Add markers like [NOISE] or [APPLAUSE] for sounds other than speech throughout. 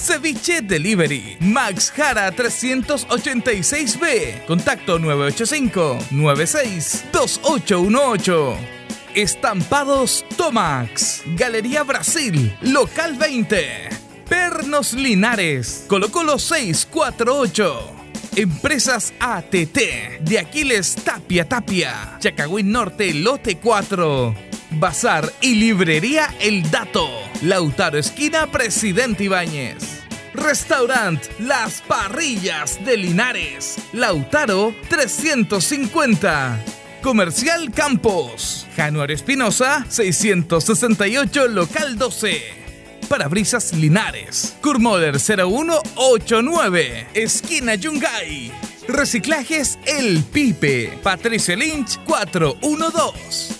Ceviche Delivery. Max Jara 386B. Contacto 985-962818. Estampados Tomax. Galería Brasil. Local 20. Pernos Linares. Colo Colo 648. Empresas ATT. De Aquiles Tapia Tapia. Chacagüín Norte Lote 4. Bazar y Librería El Dato. Lautaro Esquina Presidente Ibáñez. Restaurant Las Parrillas de Linares. Lautaro 350. Comercial Campos. Januario Espinosa 668 Local 12. Parabrisas Linares. Kurmoder 0189. Esquina Yungay. Reciclajes El Pipe. Patricio Lynch 412.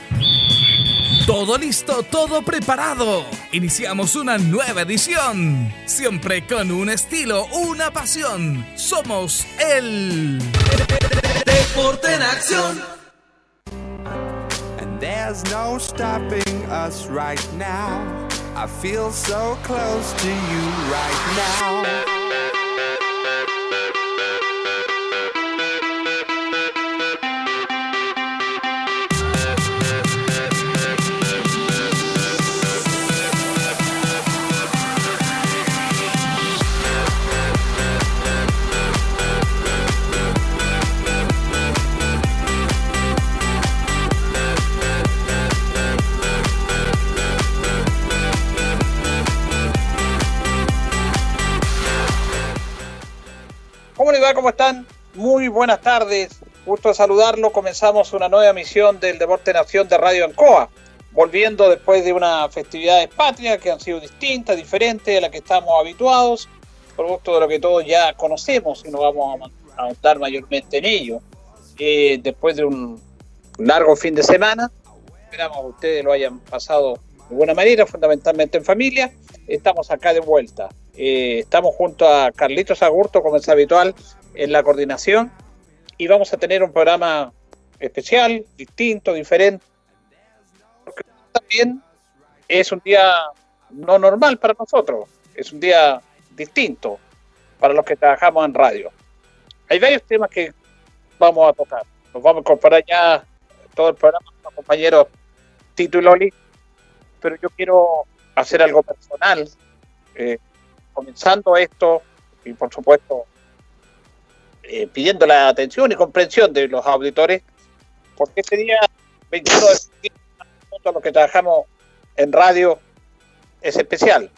Todo listo, todo preparado. Iniciamos una nueva edición. Siempre con un estilo, una pasión. Somos el Deporte en Acción There's no stopping us right now. I feel so close to you right now. Buenas tardes. Gusto saludarlo. Comenzamos una nueva emisión del Deporte Nación de Radio Ancoa. Volviendo después de unas festividades patrias que han sido distintas, diferentes a las que estamos habituados, por gusto de lo que todos ya conocemos y no vamos a ahondar mayormente en ello. Eh, después de un largo fin de semana, esperamos que ustedes lo hayan pasado de buena manera, fundamentalmente en familia. Estamos acá de vuelta. Eh, estamos junto a Carlitos Agurto, como es habitual, en la coordinación. Y vamos a tener un programa especial, distinto, diferente. Porque también es un día no normal para nosotros. Es un día distinto para los que trabajamos en radio. Hay varios temas que vamos a tocar. Nos vamos a incorporar ya todo el programa con los compañeros Tito y Loli. Pero yo quiero hacer algo personal. Eh, comenzando esto y por supuesto eh, pidiendo la atención y comprensión de los auditores, porque este día 21 de septiembre, los que trabajamos en radio, es especial.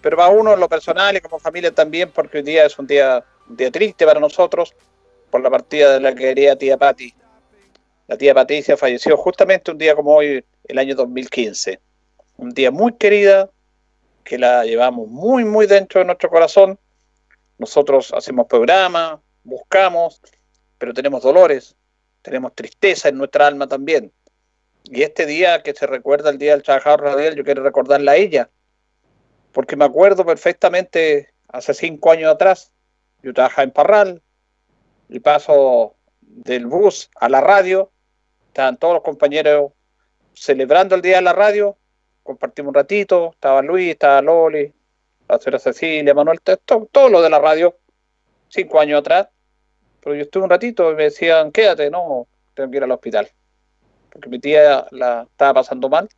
Pero va uno en lo personal y como familia también, porque hoy día es un día, un día triste para nosotros por la partida de la querida tía Patti, La tía Patricia falleció justamente un día como hoy, el año 2015. Un día muy querida, que la llevamos muy, muy dentro de nuestro corazón. Nosotros hacemos programas, buscamos, pero tenemos dolores, tenemos tristeza en nuestra alma también. Y este día que se recuerda el Día del Trabajador Radial, yo quiero recordarla a ella, porque me acuerdo perfectamente hace cinco años atrás, yo trabajaba en Parral, y paso del bus a la radio, estaban todos los compañeros celebrando el Día de la Radio, compartimos un ratito, estaba Luis, estaba Loli, la señora Cecilia, Manuel, todo, todo lo de la radio, cinco años atrás, pero yo estuve un ratito y me decían, quédate, no, tengo que ir al hospital, porque mi tía la estaba pasando mal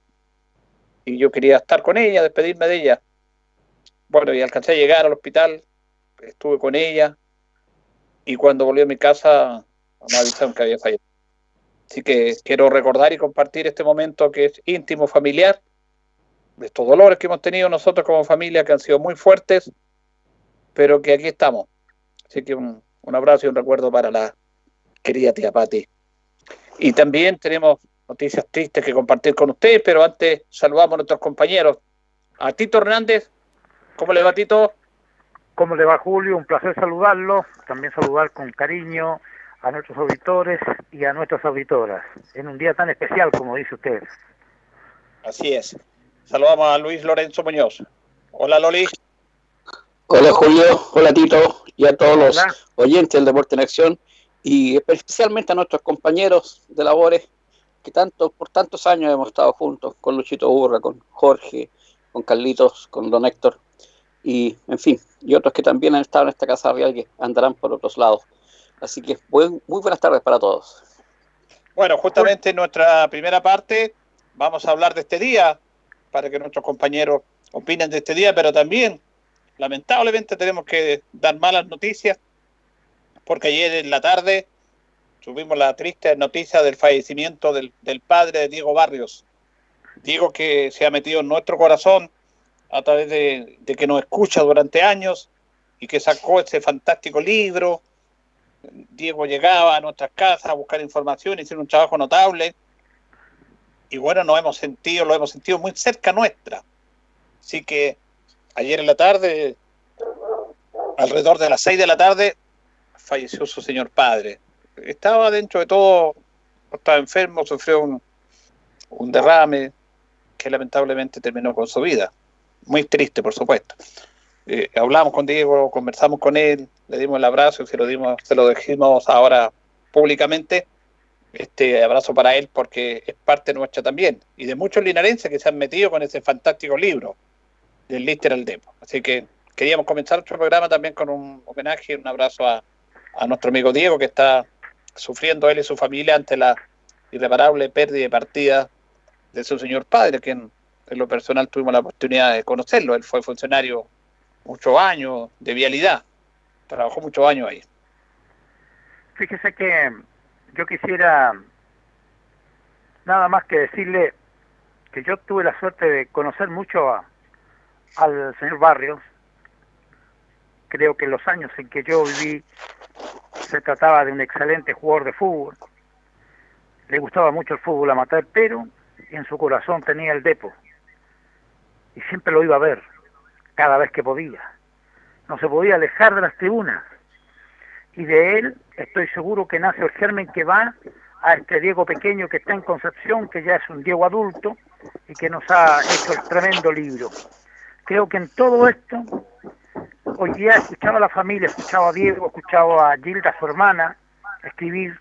y yo quería estar con ella, despedirme de ella. Bueno, y alcancé a llegar al hospital, estuve con ella y cuando volví a mi casa me avisaron que había fallecido. Así que quiero recordar y compartir este momento que es íntimo, familiar, de estos dolores que hemos tenido nosotros como familia, que han sido muy fuertes, pero que aquí estamos. Así que un, un abrazo y un recuerdo para la querida tía Patti. Y también tenemos noticias tristes que compartir con ustedes, pero antes saludamos a nuestros compañeros. A Tito Hernández, ¿cómo le va Tito? ¿Cómo le va Julio? Un placer saludarlo, también saludar con cariño a nuestros auditores y a nuestras auditoras, en un día tan especial como dice usted. Así es. Saludamos a Luis Lorenzo Muñoz. Hola Loli. Hola Julio, hola Tito y a todos los oyentes del Deporte en Acción y especialmente a nuestros compañeros de labores que tanto por tantos años hemos estado juntos con Luchito Burra, con Jorge, con Carlitos, con Don Héctor y en fin, y otros que también han estado en esta casa real que andarán por otros lados. Así que muy buenas tardes para todos. Bueno, justamente en nuestra primera parte vamos a hablar de este día para que nuestros compañeros opinen de este día, pero también lamentablemente tenemos que dar malas noticias porque ayer en la tarde tuvimos la triste noticia del fallecimiento del, padre de Diego Barrios. Diego que se ha metido en nuestro corazón a través de, de, que nos escucha durante años y que sacó ese fantástico libro. Diego llegaba a nuestras casas a buscar información, hicieron un trabajo notable. Y bueno, nos hemos sentido, lo hemos sentido muy cerca nuestra. Así que ayer en la tarde, alrededor de las seis de la tarde, falleció su señor padre. Estaba dentro de todo, estaba enfermo, sufrió un, un derrame que lamentablemente terminó con su vida. Muy triste, por supuesto. Eh, hablamos con Diego, conversamos con él, le dimos el abrazo y se lo dimos, se lo dijimos ahora públicamente. Este abrazo para él porque es parte nuestra también y de muchos linarenses que se han metido con ese fantástico libro del Lister al Depo. Así que queríamos comenzar nuestro programa también con un homenaje, un abrazo a, a nuestro amigo Diego que está sufriendo él y su familia ante la irreparable pérdida de partida de su señor padre, quien en lo personal tuvimos la oportunidad de conocerlo. Él fue funcionario muchos años de vialidad, trabajó muchos años ahí. Fíjese que yo quisiera nada más que decirle que yo tuve la suerte de conocer mucho a, al señor Barrios. Creo que los años en que yo viví se trataba de un excelente jugador de fútbol. Le gustaba mucho el fútbol amateur, pero en su corazón tenía el depo. Y siempre lo iba a ver, cada vez que podía. No se podía alejar de las tribunas. Y de él estoy seguro que nace el germen que va a este Diego pequeño que está en Concepción, que ya es un Diego adulto y que nos ha hecho el tremendo libro. Creo que en todo esto, hoy día escuchaba a la familia, escuchaba a Diego, escuchaba a Gilda, su hermana, escribir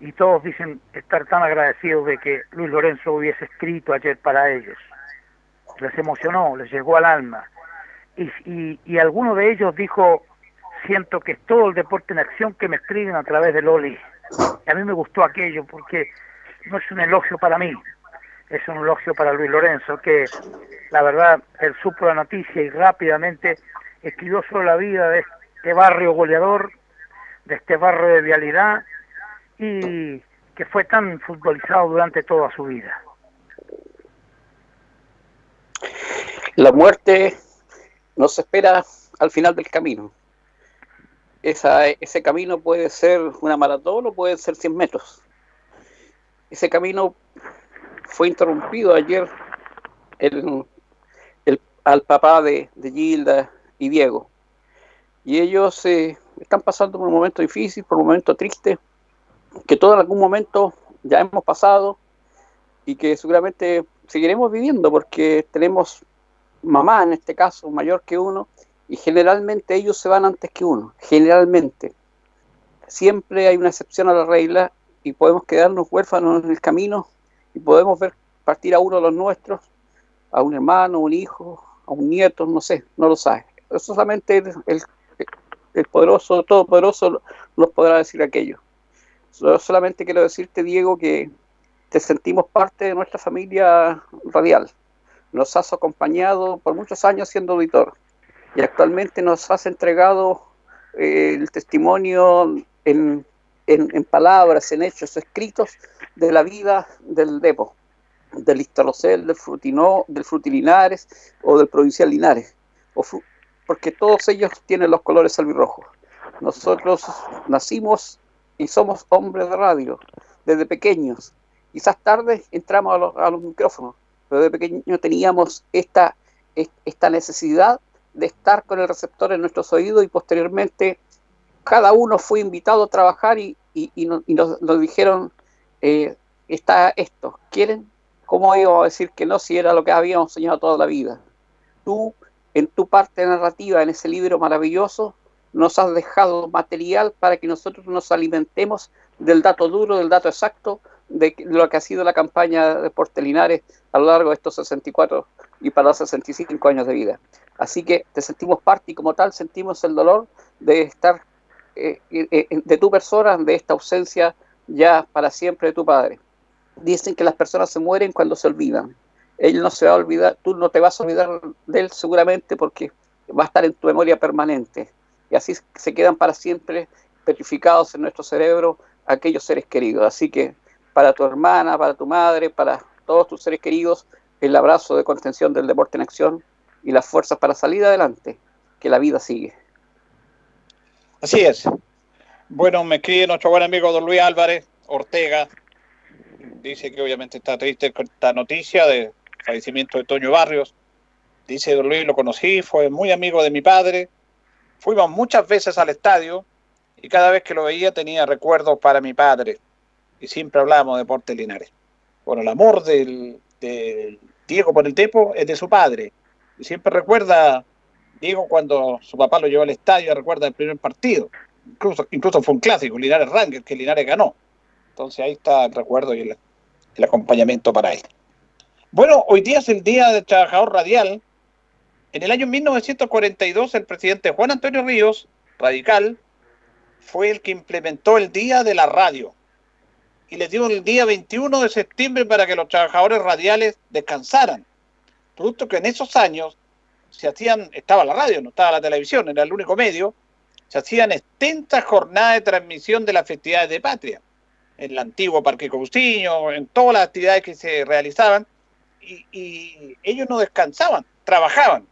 y todos dicen estar tan agradecidos de que Luis Lorenzo hubiese escrito ayer para ellos. Les emocionó, les llegó al alma. Y, y, y alguno de ellos dijo, siento que es todo el deporte en acción que me escriben a través de Loli. Y a mí me gustó aquello porque no es un elogio para mí, es un elogio para Luis Lorenzo, que la verdad él supo la noticia y rápidamente escribió sobre la vida de este barrio goleador, de este barrio de vialidad y que fue tan futbolizado durante toda su vida. La muerte nos espera al final del camino. Esa, ese camino puede ser una maratón o puede ser 100 metros. ese camino fue interrumpido ayer el, al papá de, Gilda y Diego. Y ellos eh, están pasando por un momento difícil, por un momento triste, que todo en algún momento ya hemos pasado y que seguramente seguiremos viviendo porque tenemos mamá en este caso mayor que uno y generalmente ellos se van antes que uno, generalmente. Siempre hay una excepción a la regla y podemos quedarnos huérfanos en el camino y podemos ver partir a uno de los nuestros, a un hermano, un hijo, a un nieto, no sé, no lo sabe. Eso solamente el, el, poderoso, todopoderoso nos podrá decir aquello. Yo solamente quiero decirte, Diego, que te sentimos parte de nuestra familia radial. Nos has acompañado por muchos años siendo auditor y actualmente nos has entregado eh, el testimonio en, en, palabras, en hechos escritos de la vida del Depo, del Istarocel, del Frutinó, del Frutilinares o del Provincial Linares, porque todos ellos tienen los colores albirrojos. Nosotros nacimos y somos hombres de radio desde pequeños. Quizás tarde entramos a los, a los micrófonos, pero de pequeño teníamos esta, esta necesidad de estar con el receptor en nuestros oídos y posteriormente cada uno fue invitado a trabajar y, nos, dijeron, eh, está esto, ¿quieren? ¿Cómo íbamos a decir que no si era lo que habíamos soñado toda la vida? Tú, en tu parte narrativa, en ese libro maravilloso, nos has dejado material para que nosotros nos alimentemos del dato duro, del dato exacto de lo que ha sido la campaña de Portelinares a lo largo de estos 64 y para los 65 años de vida. Así que te sentimos parte y como tal sentimos el dolor de estar, de tu persona, de esta ausencia ya para siempre de tu padre. Dicen que las personas se mueren cuando se olvidan. Él no se va a olvidar, tú no te vas a olvidar de él seguramente porque va a estar en tu memoria permanente. Y así se quedan para siempre petrificados en nuestro cerebro aquellos seres queridos. Así que para tu hermana, para tu madre, para todos tus seres queridos, el abrazo de contención del deporte en acción y las fuerzas para salir adelante, que la vida sigue. Así es. Bueno, me escribe nuestro buen amigo don Luis Álvarez Ortega. Dice que obviamente está triste con esta noticia del fallecimiento de Toño Barrios. Dice don Luis, lo conocí, fue muy amigo de mi padre. Fuimos muchas veces al estadio y cada vez que lo veía tenía recuerdos para mi padre. Y siempre hablábamos de deporte Linares. Bueno, el amor del, del Diego por el Tepo es de su padre y siempre recuerda, Diego, cuando su papá lo llevó al estadio, recuerda el primer partido. Incluso, incluso fue un clásico, Linares Ranger, que Linares ganó. Entonces ahí está el recuerdo y el, acompañamiento para él. Bueno, hoy día es el Día del Trabajador Radial. En el año 1942, el presidente Juan Antonio Ríos, radical, fue el que implementó el Día de la Radio y les dio el día 21 de septiembre para que los trabajadores radiales descansaran producto que en esos años se hacían, estaba la radio, no estaba la televisión, era el único medio, se hacían extensas jornadas de transmisión de las festividades de patria, en el antiguo Parque Coustiño, en todas las actividades que se realizaban, y, ellos no descansaban, trabajaban.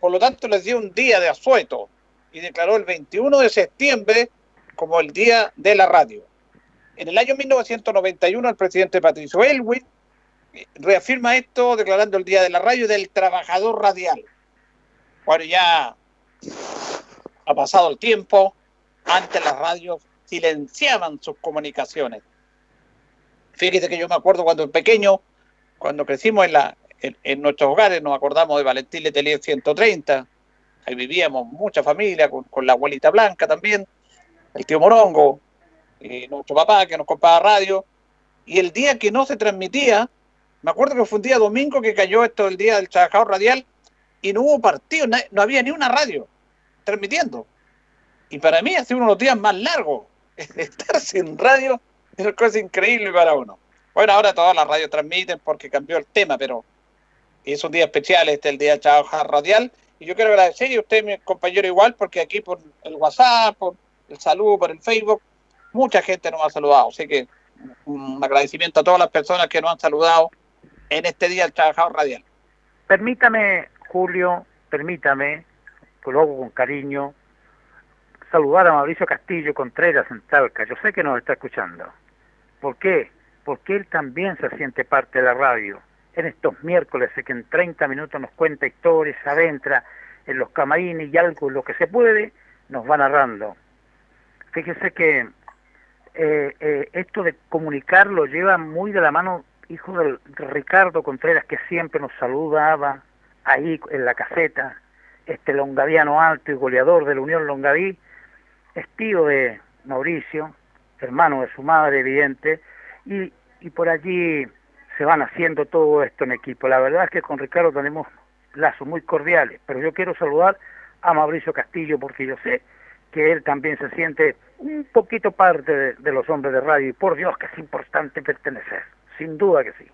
Por lo tanto, les dio un día de asueto y declaró el 21 de septiembre como el Día de la Radio. En el año 1991, el presidente Patricio Elwin reafirma esto declarando el Día de la Radio del Trabajador Radial. Bueno, ya ha pasado el tiempo, antes las radios silenciaban sus comunicaciones. Fíjese que yo me acuerdo cuando pequeño, cuando crecimos en, la, en, nuestros hogares, nos acordamos de Valentín Letelier 130, ahí vivíamos mucha familia, con, la abuelita Blanca también, el tío Morongo, y nuestro papá que nos compraba radio, y el día que no se transmitía, me acuerdo que fue un día domingo que cayó esto el día del trabajador radial y no hubo partido, no había ni una radio transmitiendo. Y para mí ha sido uno de los días más largos. [LAUGHS] Estar sin radio es una cosa increíble para uno. Bueno, ahora todas las radios transmiten porque cambió el tema, pero es un día especial, este el día trabajador radial. Y yo quiero agradecer a usted, mi compañero, igual, porque aquí por el WhatsApp, por el saludo, por el Facebook, mucha gente nos ha saludado. Así que un agradecimiento a todas las personas que nos han saludado en este Día del Trabajador Radial. Permítame, Julio, permítame, que lo hago con cariño, saludar a Mauricio Castillo Contreras en Talca. Yo sé que nos está escuchando. ¿Por qué? porque él también se siente parte de la radio. En estos miércoles, que en 30 minutos nos cuenta historias, adentra en los camarines y algo, lo que se puede, nos va narrando. Fíjese que eh, eh, esto de comunicar lo lleva muy de la mano hijo de Ricardo Contreras, que siempre nos saludaba ahí en la caseta, este longadiano alto y goleador de la Unión Longaví, es tío de Mauricio, hermano de su madre, evidente, y, y por allí se van haciendo todo esto en equipo. La verdad es que con Ricardo tenemos lazos muy cordiales, pero yo quiero saludar a Mauricio Castillo porque yo sé que él también se siente un poquito parte de los hombres de radio y por Dios que es importante pertenecer, sin duda que sí.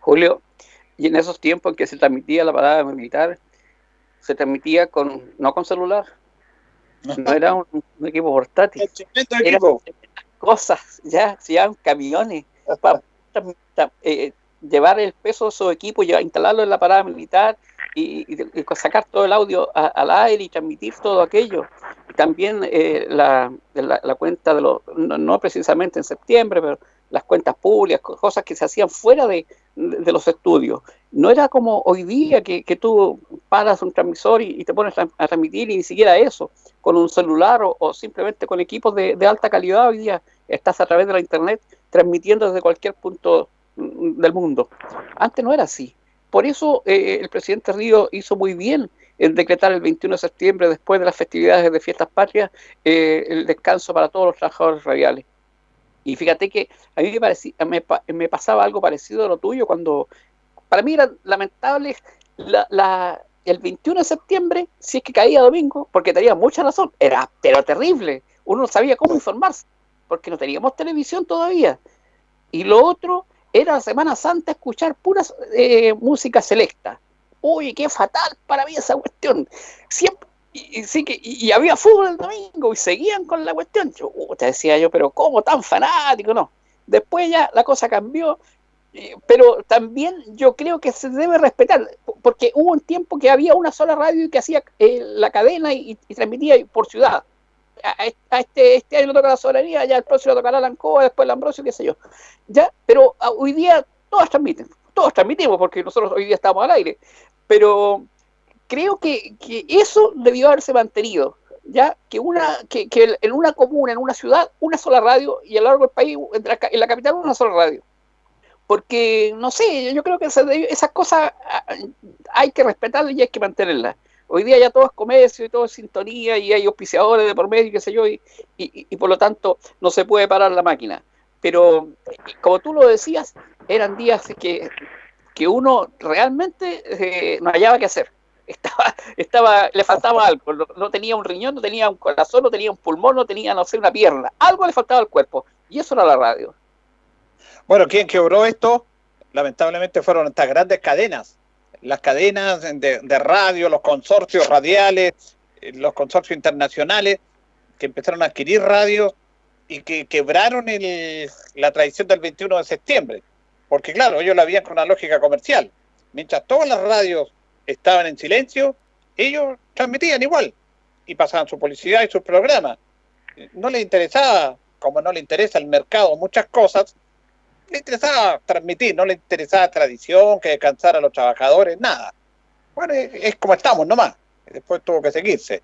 Julio, y en esos tiempos en que se transmitía la parada militar, se transmitía con no con celular, no era un, equipo portátil, eran cosas, ya se llaman camiones para eh, llevar el peso de su equipo, y instalarlo en la parada militar y, sacar todo el audio al aire y transmitir todo aquello. También eh, la, la, cuenta de los, no, precisamente en septiembre, pero las cuentas públicas, cosas que se hacían fuera de, de los estudios. No era como hoy día que, que tú paras un transmisor y, te pones a, transmitir y ni siquiera eso, con un celular o, simplemente con equipos de, de, alta calidad. Hoy día estás a través de la internet transmitiendo desde cualquier punto del mundo. Antes no era así. Por eso eh, el presidente Río hizo muy bien en decretar el 21 de septiembre, después de las festividades de fiestas patrias, eh, el descanso para todos los trabajadores radiales. Y fíjate que a mí me, me, pasaba algo parecido a lo tuyo cuando, para mí era lamentable la, el 21 de septiembre, si es que caía domingo, porque tenía mucha razón, era pero terrible, uno no sabía cómo informarse, porque no teníamos televisión todavía. Y lo otro era la Semana Santa escuchar pura eh, música selecta. Uy, qué fatal para mí esa cuestión. Siempre, y, sí que, y, había fútbol el domingo y seguían con la cuestión. Yo, uh, te decía yo, pero ¿cómo tan fanático? No. Después ya la cosa cambió, eh, pero también yo creo que se debe respetar, porque hubo un tiempo que había una sola radio que hacía eh, la cadena y, transmitía por ciudad. A, este, este año toca la soberanía, ya el próximo tocará la Ancoa, después el Ambrosio, qué sé yo. Ya, pero ah, hoy día todas transmiten, todos transmitimos porque nosotros hoy día estamos al aire, pero creo que, que eso debió haberse mantenido, ya que una que, que, en una comuna, en una ciudad, una sola radio y a lo largo del país, en la capital, una sola radio. Porque, no sé, yo creo que esas cosas ah, hay que respetarlas y hay que mantenerlas. Hoy día ya todo es comercio y todo es sintonía y hay auspiciadores de por medio, qué sé yo, y, y, y por lo tanto no se puede parar la máquina. Pero, como tú lo decías, eran días que, que uno realmente eh, no hallaba qué hacer estaba, estaba, le faltaba algo, no, tenía un riñón, no tenía un corazón, no tenía un pulmón, no tenía, no sé, una pierna, algo le faltaba al cuerpo, y eso era la radio. Bueno, quien quebró esto, lamentablemente fueron estas grandes cadenas, las cadenas de, radio, los consorcios radiales, eh, los consorcios internacionales, que empezaron a adquirir radio y que quebraron la tradición del 21 de septiembre. Porque claro, ellos la habían con una lógica comercial. Mientras todas las radios estaban en silencio, ellos transmitían igual y pasaban su publicidad y sus programas. No les interesaba, como no le interesa el mercado, muchas cosas, le interesaba transmitir, no le interesaba tradición, que descansar a los trabajadores, nada. Bueno, es, como estamos nomás. Después tuvo que seguirse.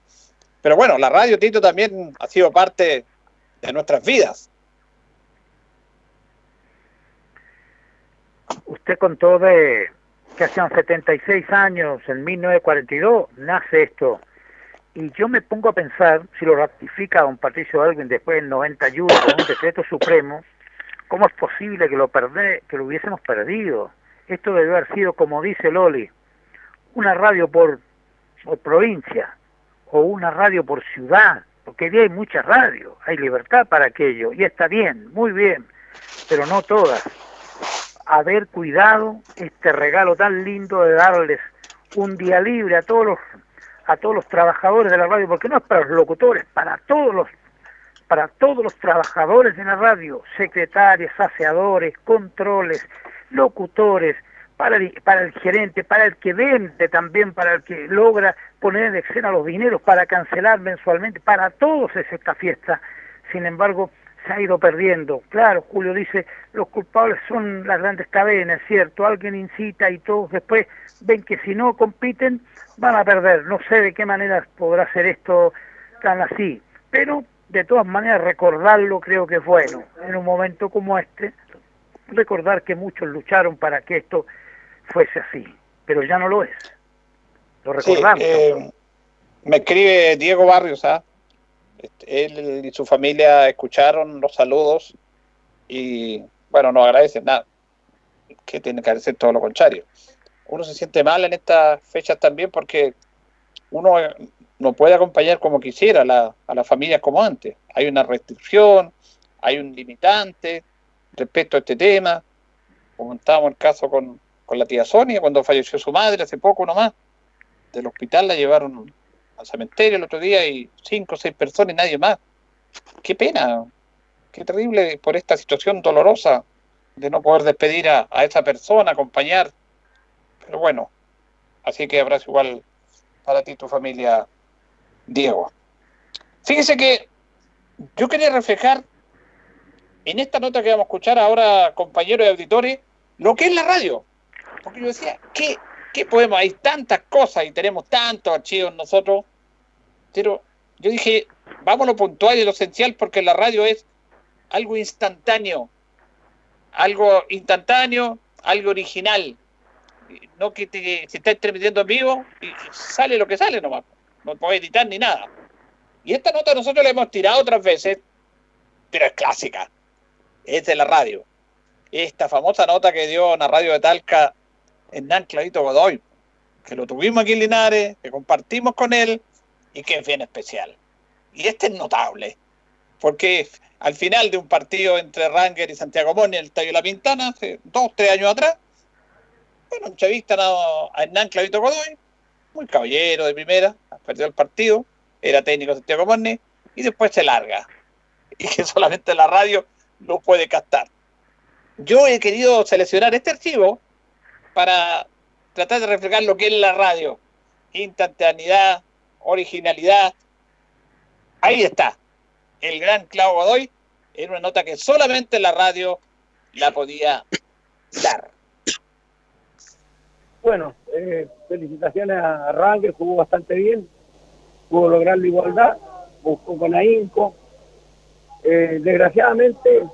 Pero bueno, la radio, Tito, también ha sido parte de nuestras vidas. Usted contó de que hacían 76 años, en 1942, nace esto. Y yo me pongo a pensar, si lo ratifica don Patricio Alvin después del 91 con un decreto supremo, ¿cómo es posible que lo, perde, que lo hubiésemos perdido? Esto debe haber sido, como dice Loli, una radio por, por provincia o una radio por ciudad, porque hoy hay muchas radios, hay libertad para aquello, y está bien, muy bien, pero no todas haber cuidado este regalo tan lindo de darles un día libre a todos los a todos los trabajadores de la radio, porque no es para los locutores, para todos los para todos los trabajadores de la radio, secretarios, aseadores, controles, locutores, para el, para el gerente, para el que vende también, para el que logra poner en escena los dineros para cancelar mensualmente, para todos es esta fiesta. Sin embargo, se ha ido perdiendo. Claro, Julio dice, los culpables son las grandes cadenas, ¿cierto? Alguien incita y todos después ven que si no compiten van a perder. No sé de qué manera podrá ser esto tan así, pero de todas maneras recordarlo creo que es bueno. En un momento como este, recordar que muchos lucharon para que esto fuese así, pero ya no lo es. Lo recordamos. Eh, me escribe Diego Barrios, ¿ah? Él y su familia escucharon los saludos y, bueno, no agradecen nada. Que tiene que hacer todo lo contrario. Uno se siente mal en estas fechas también porque uno no puede acompañar como quisiera a la, a familia como antes. Hay una restricción, hay un limitante respecto a este tema. Comentábamos el caso con, con la tía Sonia cuando falleció su madre hace poco nomás. Del hospital la llevaron al cementerio el otro día y cinco o seis personas y nadie más. Qué pena, qué terrible por esta situación dolorosa de no poder despedir a, a esa persona, acompañar. Pero bueno, así que abrazo igual para ti y tu familia, Diego. Fíjese que yo quería reflejar en esta nota que vamos a escuchar ahora, compañeros y auditores, lo que es la radio. Porque yo decía, ¿qué, ¿qué podemos? Hay tantas cosas y tenemos tantos archivos nosotros. Pero yo dije, vamos a lo puntual y lo esencial porque la radio es algo instantáneo. Algo instantáneo, algo original. No que te, se está transmitiendo en vivo y sale lo que sale nomás. No puedes editar ni nada. Y esta nota nosotros la hemos tirado otras veces, pero es clásica. Es de la radio. Esta famosa nota que dio en la radio de Talca Hernán Clavito Godoy, que lo tuvimos aquí en Linares, que compartimos con él y que es bien especial. Y este es notable, porque al final de un partido entre Ranger y Santiago Moni en el Estadio La Pintana, hace dos, tres años atrás, bueno, entrevistan a, a Hernán Clavito Godoy, muy caballero de primera, perdió el partido, era técnico de Santiago Moni, y después se larga. [LAUGHS] Y que solamente la radio lo puede captar. Yo he querido seleccionar este archivo para tratar de reflejar lo que es la radio. Instantaneidad, originalidad. Ahí está. El gran Claudio Godoy en una nota que solamente la radio la podía dar. Bueno, eh, felicitaciones a Ranger, jugó bastante bien, pudo lograr la igualdad, buscó con ahínco. Eh, desgraciadamente,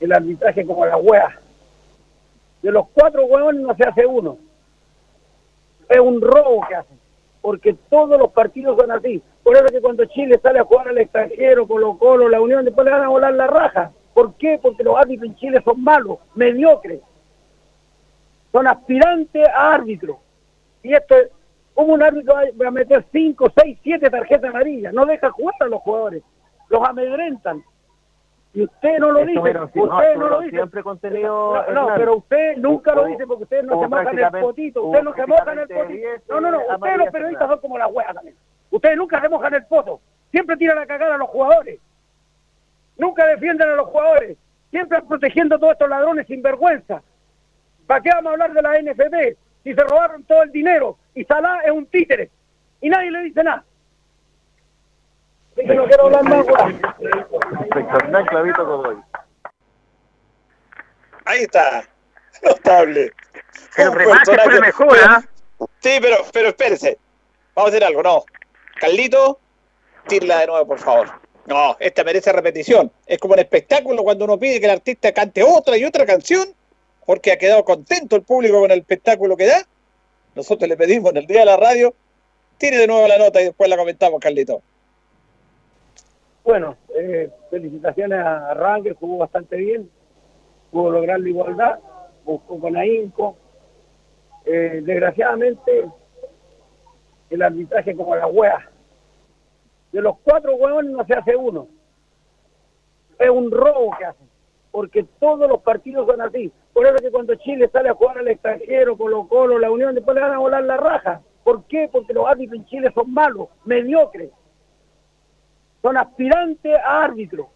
el arbitraje como la wea. De los cuatro huevones no se hace uno. Es un robo que hacen, porque todos los partidos son así. Por eso que cuando Chile sale a jugar al extranjero, Colo Colo, la Unión, después le van a volar la raja. ¿Por qué? Porque los árbitros en Chile son malos, mediocres. Son aspirantes a árbitros. Y esto es, como un árbitro va a meter 5, 6, 7 tarjetas amarillas? No deja jugar a los jugadores. Los amedrentan. Y usted no lo dice. pero usted no, no, lo dice. siempre contenido, No, no, pero usted nunca lo Hubo- dice porque usted no se moja en el potito. hubo Usted no se moja en el potito. 10, No, no, no. eh, Ustedes los periodistas son como la hueá también. Ustedes nunca se mojan el poto. Siempre tiran a cagar a los jugadores. Nunca defienden a los jugadores. Siempre protegiendo a todos estos ladrones sin vergüenza. ¿Para qué vamos a hablar de la NFP? Si se robaron todo el dinero y Salah es un títere. Y nadie le dice nada. Que no quiero hablar más, Hernán Clavito Godoy. Ahí está. Notable. El Un remate fue personaje- mejor, ¿ah? Sí, pero, pero espérese. Vamos a hacer algo, no. Carlito, tírala de nuevo, por favor. No, esta merece repetición. Es como un espectáculo cuando uno pide que el artista cante otra y otra canción, porque ha quedado contento el público con el espectáculo que da. Nosotros le pedimos en el día de la radio, tire de nuevo la nota y después la comentamos, Carlito. Bueno, eh, felicitaciones a Ranger, jugó bastante bien, pudo lograr la igualdad, buscó con ahínco. Eh, desgraciadamente, el arbitraje como la wea. De los cuatro huevones no se hace uno. Es un robo que hacen, porque todos los partidos son así. Por eso que cuando Chile sale a jugar al extranjero, Colo Colo, la Unión, después le van a volar la raja. ¿Por qué? Porque los árbitros en Chile son malos, mediocres son aspirantes a árbitros.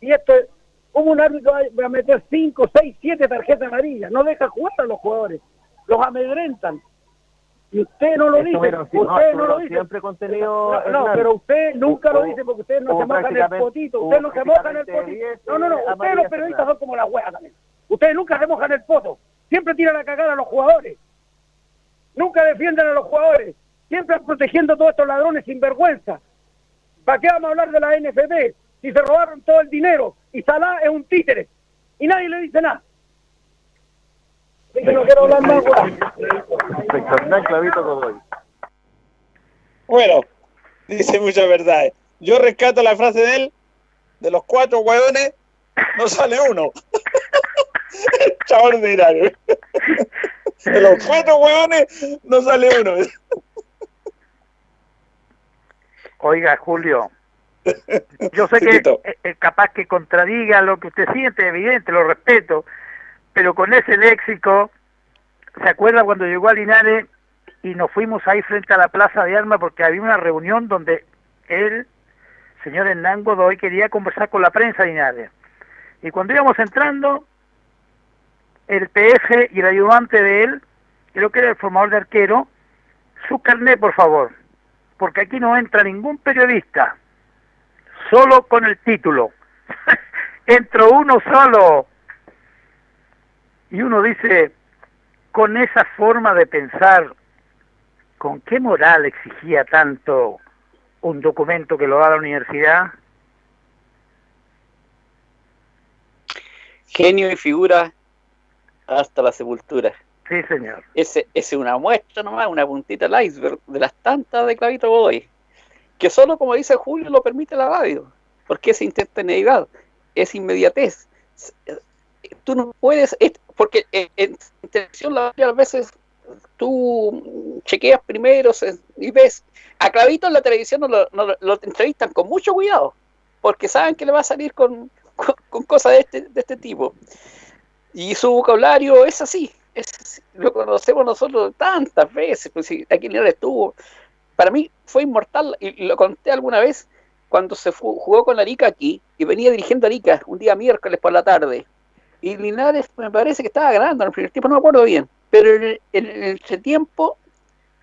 Y esto es, como un árbitro va a meter 5, 6, 7 tarjetas amarillas? No deja jugar a los jugadores. Los amedrentan. Y usted no lo dice. Usted no, no, lo dice. siempre contenido. No, pero usted nunca lo dice porque usted no se moja en el potito. hubo Usted no se moja en el potito. 10, No, no, no. Ustedes los periodistas cerradas. son como la hueá también. Ustedes nunca se mojan el poto. Siempre tiran la cagada a los jugadores. Nunca defienden a los jugadores. Siempre protegiendo a todos estos ladrones sin vergüenza. ¿Para qué vamos a hablar de la NFP? Si se robaron todo el dinero y Salah es un títere. Y nadie le dice nada. Así que no quiero hablar más, hueá. Inspector Hernán Clavito Godoy. Bueno, dice muchas verdades. Yo rescato la frase de él, de los cuatro hueones, no sale uno. [LAUGHS] Chaval ordinario. De los cuatro hueones, no sale uno. Oiga, Julio, [LAUGHS] yo sé que es, es capaz que contradiga lo que usted siente, evidente, lo respeto, pero con ese léxico, ¿se acuerda cuando llegó a Linares y nos fuimos ahí frente a la Plaza de Armas porque había una reunión donde él, señor Hernán Godoy, quería conversar con la prensa de Linares? Y cuando íbamos entrando, el PF y el ayudante de él, creo que era el formador de arquero, su carnet, por favor porque aquí no entra ningún periodista, solo con el título. [LAUGHS] Entró uno solo. Y uno dice, con esa forma de pensar, ¿con qué moral exigía tanto un documento que lo da la universidad? Genio y figura hasta la sepultura. Sí, señor. Ese es una muestra nomás, una puntita del iceberg de las tantas de Clavito Godoy. Que solo, como dice Julio, lo permite la radio. Porque es instantaneidad, es inmediatez. Tú no puedes, es- porque en, en televisión la las veces tú chequeas primero y ves. A Clavito en la televisión no lo, no lo entrevistan con mucho cuidado, porque saben que le va a salir con, con, con cosas de este, de este tipo. Y su vocabulario es así, es lo conocemos nosotros tantas veces, pues aquí Linares estuvo, para mí fue inmortal, y lo conté alguna vez cuando se jugó con Arica aquí, y venía dirigiendo Arica un día miércoles por la tarde, y Linares me parece que estaba ganando en el primer tiempo, no me acuerdo bien, pero en el entretiempo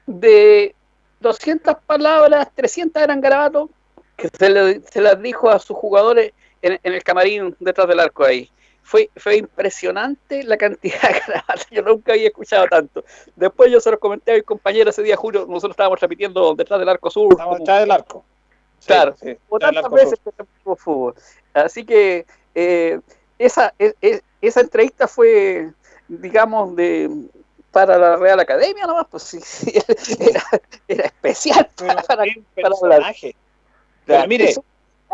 de 200 palabras, 300 eran garabatos, que se las dijo a sus jugadores en, en el camarín detrás del arco ahí. Fue, fue impresionante la cantidad [LAUGHS] de garabatos, yo nunca había escuchado tanto. Después yo se los comenté a mis compañeros ese día, Julio, nosotros estábamos repitiendo detrás del arco sur. Como- detrás del arco. Sí, Claro, sí, del tantas arco veces sur. que fútbol. Así que eh, esa, e- e- esa entrevista fue, digamos, de para la Real Academia nomás, pues sí, sí, [LAUGHS] era, era especial para, qué para hablar. Pero mire, Eso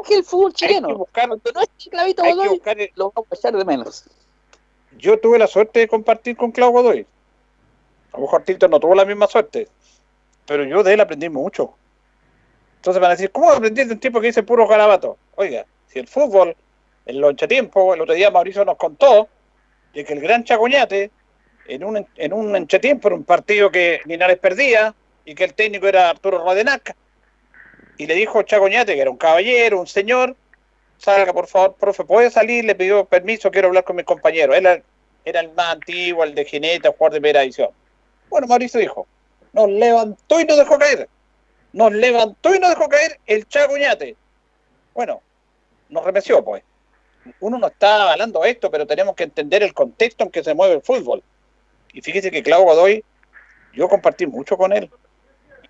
es el fútbol hay que chileno. buscar, no es Clavito hay que Godoy, buscar el- lo vamos a echar de menos. yo tuve la suerte de compartir con Clau Godoy. A lo mejor Tito no tuvo la misma suerte, pero yo de él aprendí mucho. Entonces van a decir, ¿cómo aprendí de un tipo que dice puro garabato? Oiga, si el fútbol, en los entretiempos, el otro día Mauricio nos contó de que el gran Chacoñate, en un, en un entretiempo, en un partido que Linares perdía, y que el técnico era Arturo Rodenac, y le dijo Chacoñate, que era un caballero, un señor, salga por favor, profe, ¿puede salir? Le pidió permiso, quiero hablar con mis compañeros. Él era, el más antiguo, el de jinete, el jugador de primera edición. Bueno, Mauricio dijo, nos levantó y nos dejó caer. Nos levantó y nos dejó caer el Chacuñate. Bueno, nos remeció, pues. Uno no está avalando esto, pero tenemos que entender el contexto en que se mueve el fútbol. Y fíjese que Clau Godoy, yo compartí mucho con él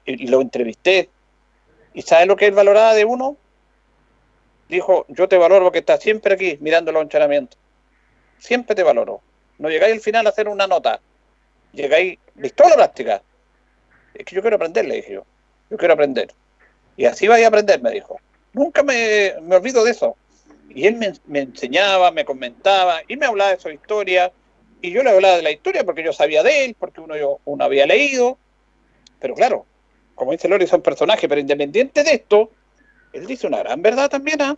y lo entrevisté. ¿Y sabe lo que él valoraba de uno? Dijo, yo te valoro porque estás siempre aquí mirando los entrenamientos. Siempre te valoro. No llegáis al final a hacer una nota. Llegáis, listo a la práctica. Es que yo quiero aprender, le dije yo. Yo quiero aprender. Y así vais a aprender, me dijo. Nunca me, olvido de eso. Y él me, me enseñaba, me comentaba y me hablaba de su historia. Y yo le hablaba de la historia porque yo sabía de él, porque uno, yo, uno había leído. Pero claro, como dice Lori, son personajes, pero independiente de esto, él dice una gran verdad también, ¿ah?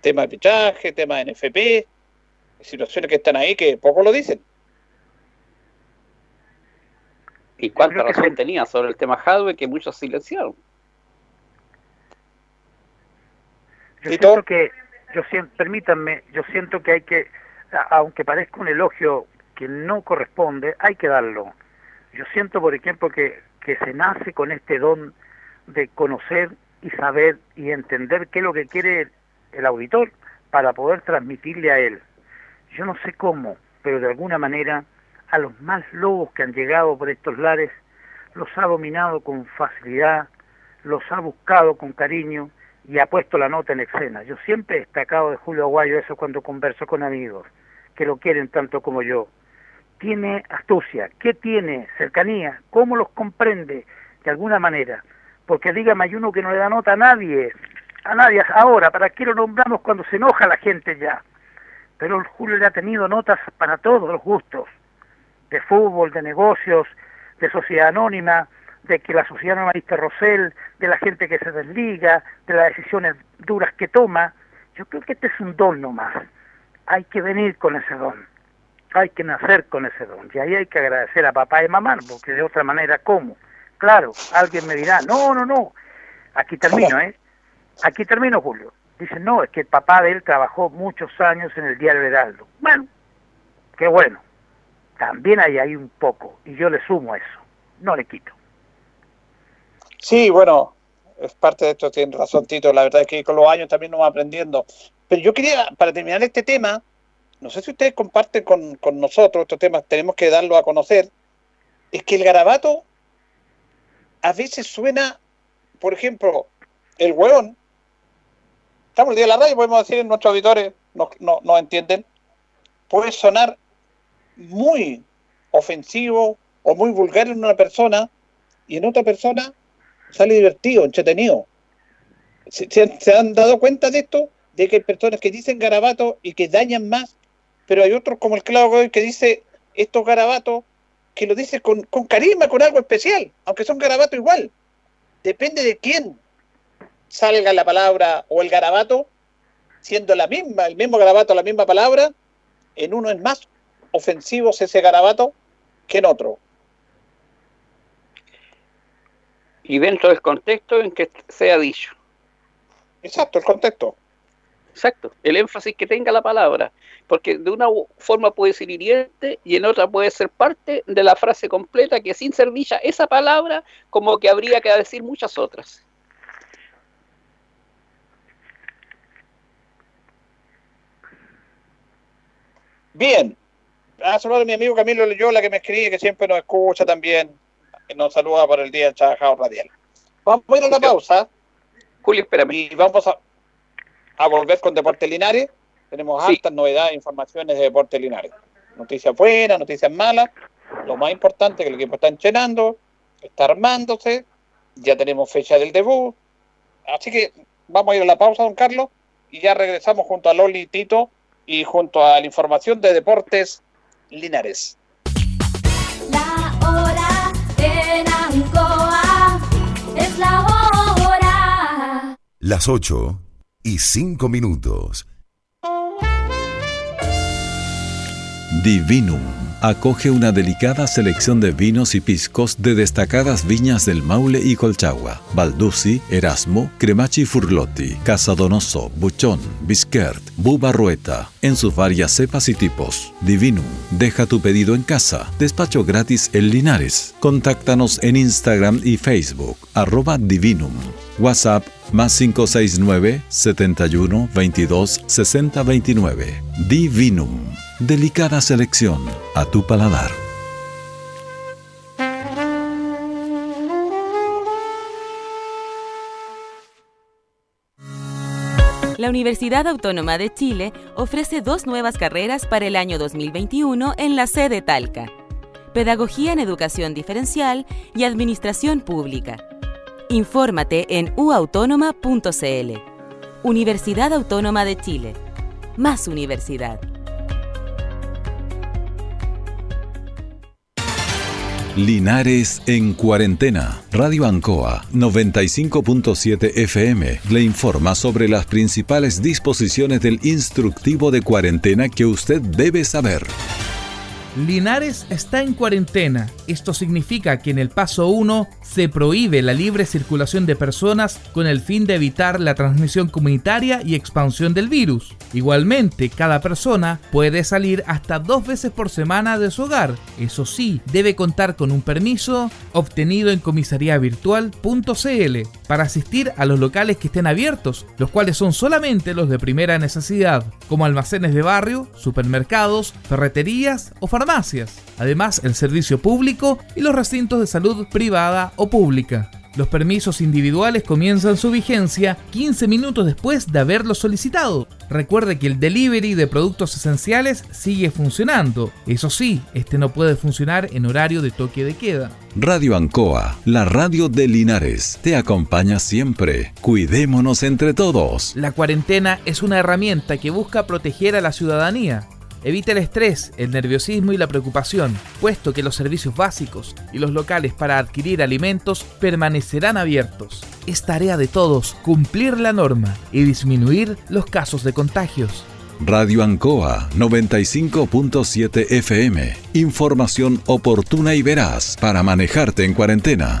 Tema de fichaje, tema de NFP, situaciones que están ahí que poco lo dicen. Y cuánta razón tenía sobre el tema Hadwe que muchos silenciaron. Yo ¿Tito? siento que, yo siento, permítanme, yo siento que hay que, aunque parezca un elogio que no corresponde, hay que darlo. Yo siento, por ejemplo, que que se nace con este don de conocer y saber y entender qué es lo que quiere el auditor para poder transmitirle a él. Yo no sé cómo, pero de alguna manera a los más lobos que han llegado por estos lares los ha dominado con facilidad, los ha buscado con cariño y ha puesto la nota en escena. Yo siempre he destacado de Julio Aguayo eso cuando converso con amigos que lo quieren tanto como yo. Tiene astucia, ¿qué tiene? Cercanía, ¿cómo los comprende? De alguna manera. Porque dígame, hay uno que no le da nota a nadie, a nadie ahora, ¿para qué lo nombramos cuando se enoja la gente ya? Pero Julio le ha tenido notas para todos los gustos, de fútbol, de negocios, de sociedad anónima, de que la sociedad no viste Rosell, de la gente que se desliga, de las decisiones duras que toma. Yo creo que este es un don nomás. Hay que venir con ese don. Hay que nacer con ese don. Y ahí hay que agradecer a papá y mamá, porque de otra manera, ¿cómo? Claro, alguien me dirá, no, no, no. Aquí termino, ¿eh? Aquí termino, Julio. Dice, no, es que el papá de él trabajó muchos años en el diario Heraldo. Bueno, qué bueno. También hay ahí un poco, y yo le sumo eso, no le quito. Sí, bueno, es parte de esto, tiene razón Tito, la verdad es que con los años también nos va aprendiendo. Pero yo quería, para terminar este tema, no sé si ustedes comparten con, con nosotros estos temas, tenemos que darlo a conocer, es que el garabato a veces suena, por ejemplo, el hueón, estamos el día de la radio, podemos decir, nuestros auditores no, no, no entienden, puede sonar muy ofensivo o muy vulgar en una persona y en otra persona sale divertido, entretenido. ¿Se, se, han dado cuenta de esto? De que hay personas que dicen garabato y que dañan más, pero hay otros como el Claudio que dice estos garabatos que lo dice con, con carisma, con algo especial, aunque son garabatos igual. Depende de quién salga la palabra o el garabato, siendo la misma, el mismo garabato, la misma palabra, en uno es más ofensivo ese garabato que en otro. Y dentro del contexto en que sea dicho. Exacto, el contexto. Exacto, el énfasis que tenga la palabra, porque de una forma puede ser hiriente y en otra puede ser parte de la frase completa que sin ser dicha esa palabra como que habría que decir muchas otras. Bien, a saludar a mi amigo Camilo Loyola que me escribe, que siempre nos escucha también, que nos saluda por el Día del Trabajador Radial. Vamos a ir a una pausa. Julio, espérame. Y vamos a, a volver con Deportes Linares. Tenemos sí. altas novedades informaciones de Deportes Linares. Noticias buenas, noticias malas. Lo más importante que el equipo está entrenando, está armándose. Ya tenemos fecha del debut. Así que vamos a ir a la pausa, don Carlos, y ya regresamos junto a Loli Tito y junto a la información de Deportes Linares. La hora en Ancoa es la hora. Las 8 y 5 minutos. Divinum acoge una delicada selección de vinos y piscos de destacadas viñas del Maule y Colchagua, Baldussi, Erasmo, Cremachi Furlotti, Casadonoso, Buchón, Bisquert, Bubarrueta, en sus varias cepas y tipos. Divinum, deja tu pedido en casa, despacho gratis en Linares. Contáctanos en Instagram y Facebook, arroba Divinum. WhatsApp más 569 71 22 60 29. Divinum. Delicada selección a tu paladar. La Universidad Autónoma de Chile ofrece dos nuevas carreras para el año 2021 en la sede Talca. Pedagogía en Educación Diferencial y Administración Pública. Infórmate en uautónoma.cl. Universidad Autónoma de Chile. Más universidad. Linares en cuarentena. Radio Ancoa 95.7 FM le informa sobre las principales disposiciones del instructivo de cuarentena que usted debe saber. Linares está en cuarentena. Esto significa que en el paso 1 se prohíbe la libre circulación de personas con el fin de evitar la transmisión comunitaria y expansión del virus. Igualmente, cada persona puede salir hasta dos veces por semana de su hogar. Eso sí, debe contar con un permiso obtenido en comisariavirtual.cl para asistir a los locales que estén abiertos, los cuales son solamente los de primera necesidad, como almacenes de barrio, supermercados, ferreterías o farmacias. Además, el servicio público y los recintos de salud privada o pública. Los permisos individuales comienzan su vigencia 15 minutos después de haberlo solicitado. Recuerde que el delivery de productos esenciales sigue funcionando. Eso sí, este no puede funcionar en horario de toque de queda. Radio Ancoa, la radio de Linares, te acompaña siempre. Cuidémonos entre todos. La cuarentena es una herramienta que busca proteger a la ciudadanía. Evita el estrés, el nerviosismo y la preocupación, puesto que los servicios básicos y los locales para adquirir alimentos permanecerán abiertos. Es tarea de todos cumplir la norma y disminuir los casos de contagios. Radio Ancoa 95.7 FM. Información oportuna y veraz para manejarte en cuarentena.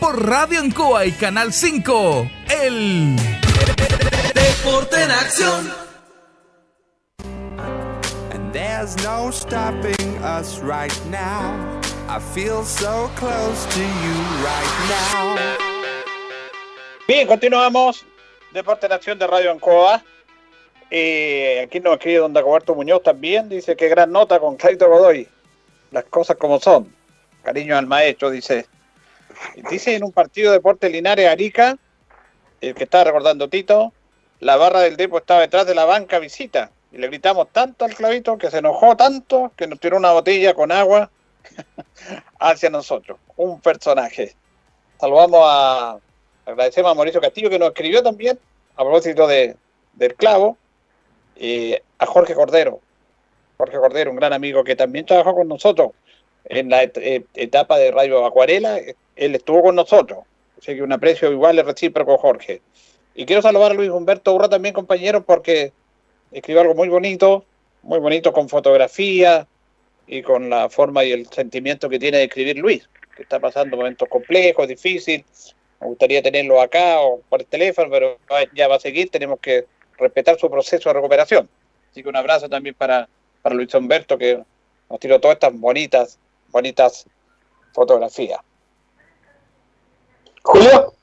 por Radio Ancoa y Canal 5. El Deporte en acción. And there's no stopping us right now. I feel so close to you right now. Bien, continuamos. Deporte en acción de Radio Ancoa. Eh, aquí nos escribe don Dagoberto Muñoz también. Dice que gran nota con Claito Godoy. Las cosas como son. Cariño al maestro, dice. Dice en un partido de Deporte Linares Arica, el que estaba recordando Tito, la barra del Depo estaba detrás de la banca visita. Y le gritamos tanto al clavito que se enojó tanto que nos tiró una botella con agua [LAUGHS] hacia nosotros. Un personaje. Saludamos a. Agradecemos a Mauricio Castillo que nos escribió también a propósito de, del clavo. eh, a Jorge Cordero. Jorge Cordero, un gran amigo que también trabajó con nosotros en la et- etapa de Radio Acuarela. Él estuvo con nosotros. Así que un aprecio igual es recíproco, Jorge. Y quiero saludar a Luis Humberto Urra también, compañero, porque escribió algo muy bonito, muy bonito con fotografía y con la forma y el sentimiento que tiene de escribir Luis, que está pasando momentos complejos, difíciles. Me gustaría tenerlo acá o por el teléfono, pero ya va a seguir. Tenemos que respetar su proceso de recuperación. Así que un abrazo también para, para Luis Humberto, que nos tiró todas estas bonitas, bonitas fotografías. Julio,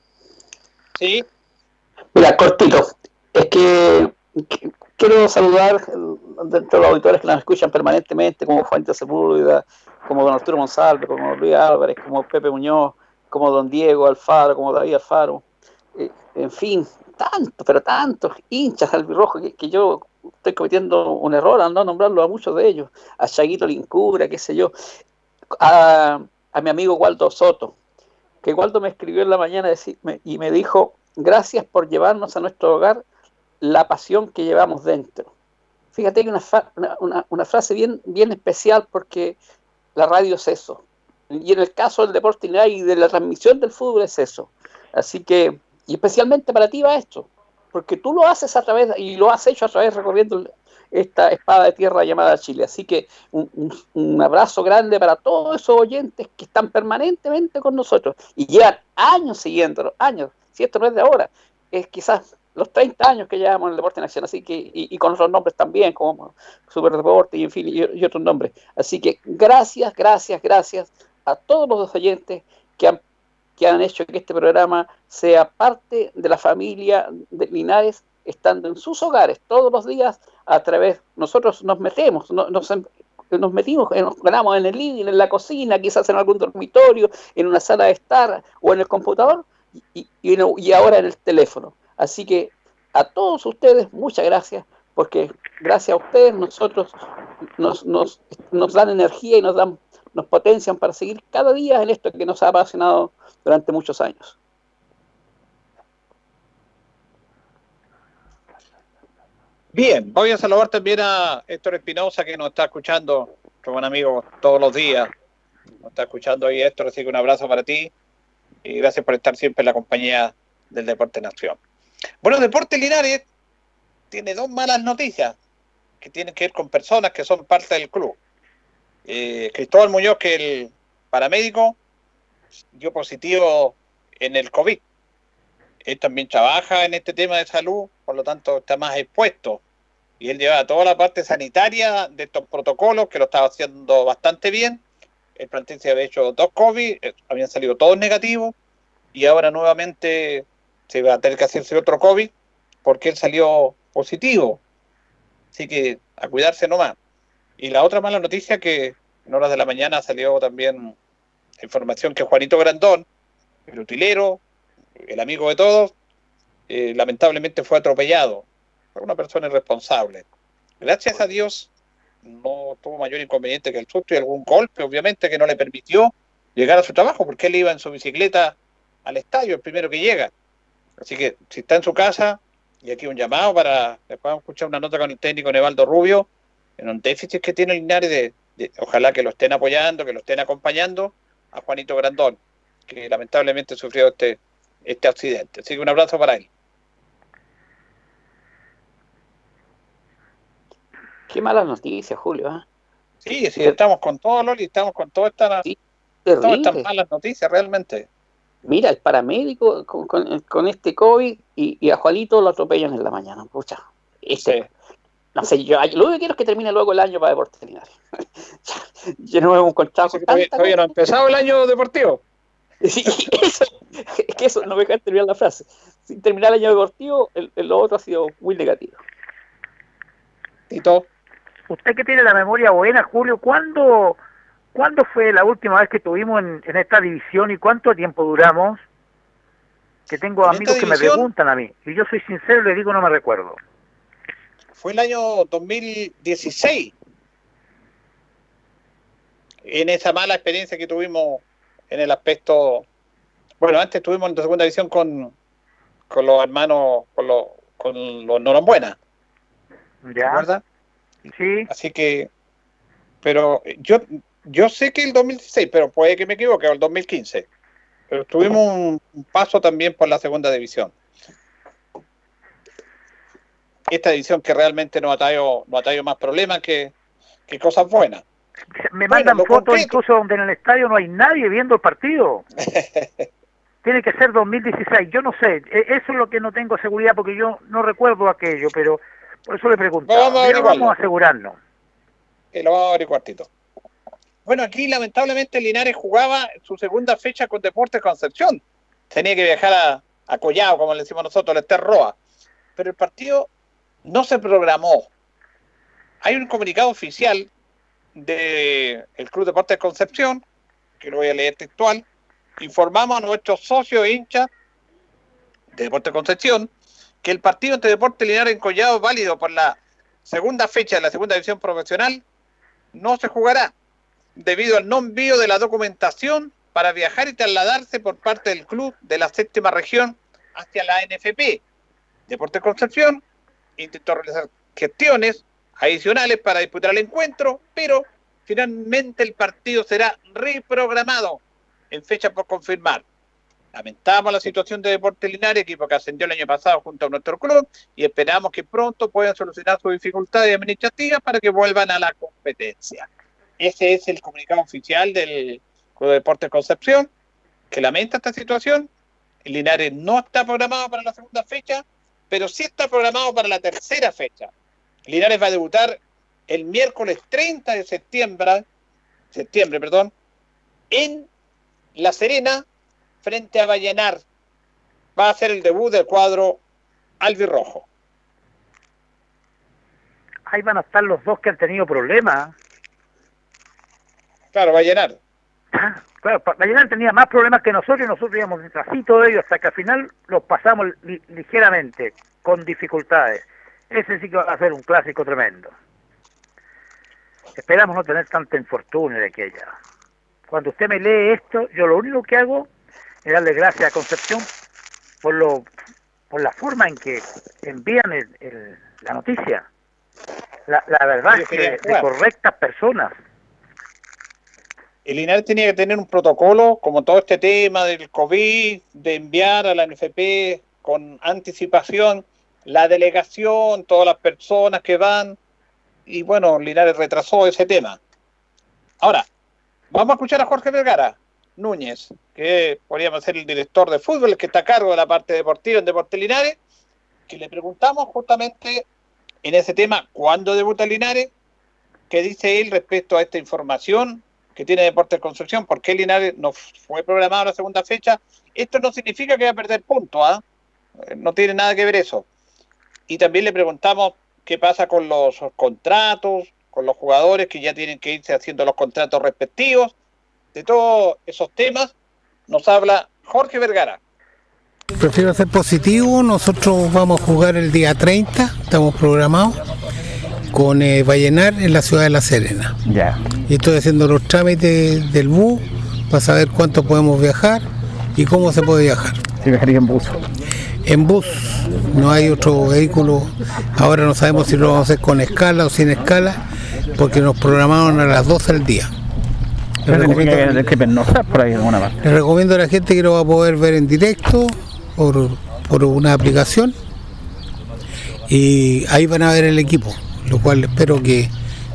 Sí, mira, cortito. Es que, que- quiero saludar dentro de los auditores que nos escuchan permanentemente, como Fuente Sepúlveda, como don Arturo Monsalve, como Luis Álvarez, como Pepe Muñoz, como don Diego Alfaro, como David Alfaro. Eh, en fin, tantos, pero tantos hinchas albirrojos que, que yo estoy cometiendo un error al no nombrarlo a muchos de ellos. A Chaguito Lincura, qué sé yo. A, mi amigo Waldo Soto, que Waldo me escribió en la mañana y me dijo, gracias por llevarnos a nuestro hogar la pasión que llevamos dentro. Fíjate que una, una- una frase bien, bien especial porque la radio es eso. Y en el caso del deporte y de la transmisión del fútbol es eso. Así que, y especialmente para ti va esto, porque tú lo haces a través, y lo has hecho a través recorriendo esta espada de tierra llamada Chile. Así que un, abrazo grande para todos esos oyentes que están permanentemente con nosotros y llevan años siguiéndonos, años, si esto no es de ahora, es quizás los 30 años que llevamos en el deporte en acción, así que, y, y con otros nombres también, como Superdeporte y en fin, y, y otros nombres. Así que gracias, gracias, gracias a todos los oyentes que han, que han hecho que este programa sea parte de la familia de Linares, estando en sus hogares todos los días a través, nosotros nos metemos, no- nos, em- nos metimos, eh, nos ganamos en el living, en la cocina, quizás en algún dormitorio, en una sala de estar o en el computador y, y, y ahora en el teléfono. Así que a todos ustedes, muchas gracias, porque gracias a ustedes nosotros nos, nos, nos dan energía y nos dan nos potencian para seguir cada día en esto que nos ha apasionado durante muchos años. Bien, voy a saludar también a Héctor Espinosa que nos está escuchando, nuestro buen amigo todos los días. Nos está escuchando ahí Héctor, así que un abrazo para ti y gracias por estar siempre en la compañía del Deporte Nación. Bueno, Deporte Linares tiene dos malas noticias que tienen que ver con personas que son parte del club. Eh, Cristóbal Muñoz, que el paramédico, dio positivo en el COVID. Él también trabaja en este tema de salud, por lo tanto está más expuesto. Y él lleva toda la parte sanitaria de estos protocolos, que lo estaba haciendo bastante bien. El plantel se había hecho dos COVID, eh, habían salido todos negativos, y ahora nuevamente se va a tener que hacerse otro COVID porque él salió positivo. Así que a cuidarse nomás. Y la otra mala noticia que en horas de la mañana salió también información que Juanito Grandón, el utilero, el amigo de todos, eh, lamentablemente fue atropellado por una persona irresponsable. Gracias a Dios no tuvo mayor inconveniente que el susto y algún golpe, obviamente, que no le permitió llegar a su trabajo, porque él iba en su bicicleta al estadio, el primero que llega. Así que si está en su casa, y aquí un llamado para, después vamos a escuchar una nota con el técnico Nevaldo Rubio, en un déficit que tiene Linares, de, de, ojalá que lo estén apoyando, que lo estén acompañando a Juanito Grandón, que lamentablemente sufrió este, este accidente. Así que un abrazo para él. Qué mala noticia, Julio. ¿eh? Sí, sí, estamos con todo, Loli, estamos con todas estas, Sí, todas terrible. estas malas noticias realmente. Mira, el paramédico con, con- con este COVID y, y a Juanito lo atropellan en la mañana. Pucha, este, no sé, yo lo único que quiero es que termine luego el año para Deportes Linares. [LAUGHS] yo no me he encontrado con Todavía, todavía no ha empezado el año deportivo. [LAUGHS] Sí, eso, es que eso, no me dejan terminar la frase. Sin terminar el año deportivo, el, el- lo otro ha sido muy negativo. Tito. Usted que tiene la memoria buena, Julio, ¿cuándo, ¿cuándo fue la última vez que estuvimos en, en esta división y cuánto tiempo duramos? Que tengo ¿En amigos que me preguntan a mí. Y yo soy sincero y le digo no me recuerdo. Fue el año 2016. En esa mala experiencia que tuvimos en el aspecto. Bueno, antes estuvimos en la segunda división con, con los hermanos, con los, con los Norambuena, ¿Ya? ¿verdad? Sí. Así que. Pero yo, yo sé que el 2016, pero puede que me equivoque, o el 2015. Pero tuvimos un, un paso también por la segunda división. Esta división que realmente no ha traído, no ha traído más problemas que, que cosas buenas. Me mandan fotos concreto. incluso donde en el estadio no hay nadie viendo el partido. [LAUGHS] Tiene que ser 2016. Yo no sé. E- Eso es lo que no tengo seguridad porque yo no recuerdo aquello, pero por eso le preguntaba. Vamos a averiguarlo. vamos a asegurarnos. lo vamos a averiguar, Tito. Bueno, aquí lamentablemente Linares jugaba su segunda fecha con Deportes Concepción. Tenía que viajar a, a Collao, como le decimos nosotros, al Ester Roa. Pero el partido no se programó. Hay un comunicado oficial del Club Deportes Concepción, que lo voy a leer textual. Informamos a nuestros socios e hinchas de Deportes Concepción que el partido entre Deportes Linares en Collao, válido por la segunda fecha de la segunda división profesional, no se jugará debido al no envío de la documentación para viajar y trasladarse por parte del club de la séptima región hacia la NFP. Deportes Concepción intentó realizar gestiones adicionales para disputar el encuentro, pero finalmente el partido será reprogramado en fecha por confirmar. Lamentamos la situación de Deportes Linares, equipo que ascendió el año pasado junto a nuestro club, y esperamos que pronto puedan solucionar sus dificultades administrativas para que vuelvan a la competencia. Ese es el comunicado oficial del Club de Deportes Concepción, que lamenta esta situación. El Linares no está programado para la segunda fecha, pero sí está programado para la tercera fecha. Linares va a debutar el miércoles 30 de septiembre, septiembre, perdón, en La Serena frente a Vallenar. Va a ser el debut del cuadro albirrojo. Ahí van a estar los dos que han tenido problemas. Claro, Vallenar. [CLEARS THROAT] Claro, Vallenar tenía más problemas que nosotros y nosotros íbamos detrásito de ellos hasta que al final los pasamos li- ligeramente, con dificultades. Ese sí que va a ser un clásico tremendo. Esperamos no tener tanta infortunio de aquella. Cuando usted me lee esto, yo lo único que hago es darle gracias a Concepción por lo por la forma en que envían el- el- la noticia. La, la verdad es que de jugar. correctas personas. El Linares tenía que tener un protocolo, como todo este tema del COVID, de enviar a la NFP con anticipación la delegación, todas las personas que van, y bueno, Linares retrasó ese tema. Ahora, vamos a escuchar a Jorge Vergara Núñez, que podríamos ser el director de fútbol, que está a cargo de la parte deportiva en Deportes Linares, que le preguntamos justamente en ese tema, ¿cuándo debuta Linares? ¿Qué dice él respecto a esta información que tiene Deportes Construcción? ¿Por qué Linares no fue programado la segunda fecha? Esto no significa que va a perder puntos, ¿ah? No tiene nada que ver eso. y también le preguntamos qué pasa con los contratos, con los jugadores que ya tienen que irse haciendo los contratos respectivos. De todos esos temas nos habla Jorge Vergara. Prefiero ser positivo, nosotros vamos a jugar el día 30, estamos programados con eh, Vallenar en la ciudad de La Serena. Ya. Y estoy haciendo los trámites del bus para saber cuánto podemos viajar y cómo se puede viajar. ¿Se viajaría en bus? En bus, no hay otro vehículo. Ahora no sabemos si lo vamos a hacer con escala o sin escala, porque nos programaron a las 12 del día. Les recomiendo, Hay que pernoctar por ahí de alguna parte. les recomiendo a la gente que lo va a poder ver en directo por, por una aplicación y ahí van a ver el equipo, lo cual espero que,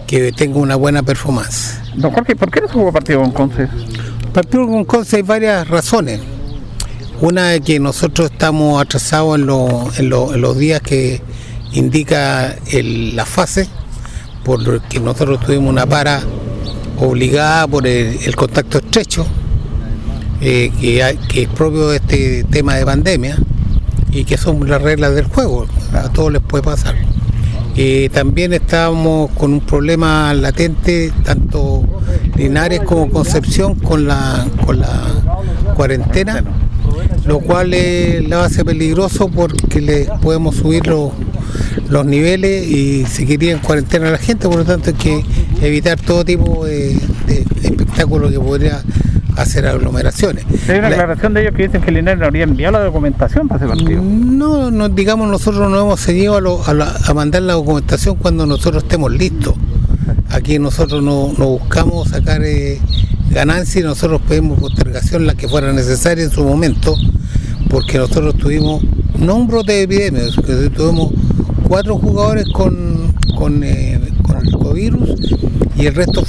que tenga una buena performance. Don Jorge, ¿por qué no se jugó partido con Conce? Partido con Conce hay varias razones. Una es que nosotros estamos atrasados en, lo- en lo- en los días que indica el- la fase, porque nosotros tuvimos una para obligada por el, contacto estrecho, eh, que, es propio de este tema de pandemia y que son las reglas del juego, a todos les puede pasar. Eh, también estábamos con un problema latente, tanto Linares como Concepción, con la, con la cuarentena, lo cual eh, la hace peligroso porque le podemos subir los, los niveles y seguiría en cuarentena a la gente, por lo tanto que evitar todo tipo de, de espectáculo que podría hacer aglomeraciones. Hay una La- aclaración de ellos que dicen que Linares no habría enviado la documentación para ese partido. no, no, digamos, nosotros no hemos seguido a, lo- a la- a mandar la documentación cuando nosotros estemos listos. Aquí nosotros no, no buscamos sacar eh, ganancias y nosotros pedimos postergación la que fuera necesaria en su momento, porque nosotros tuvimos, no un brote de epidemia, tuvimos cuatro jugadores con, con, eh, el covirus y el resto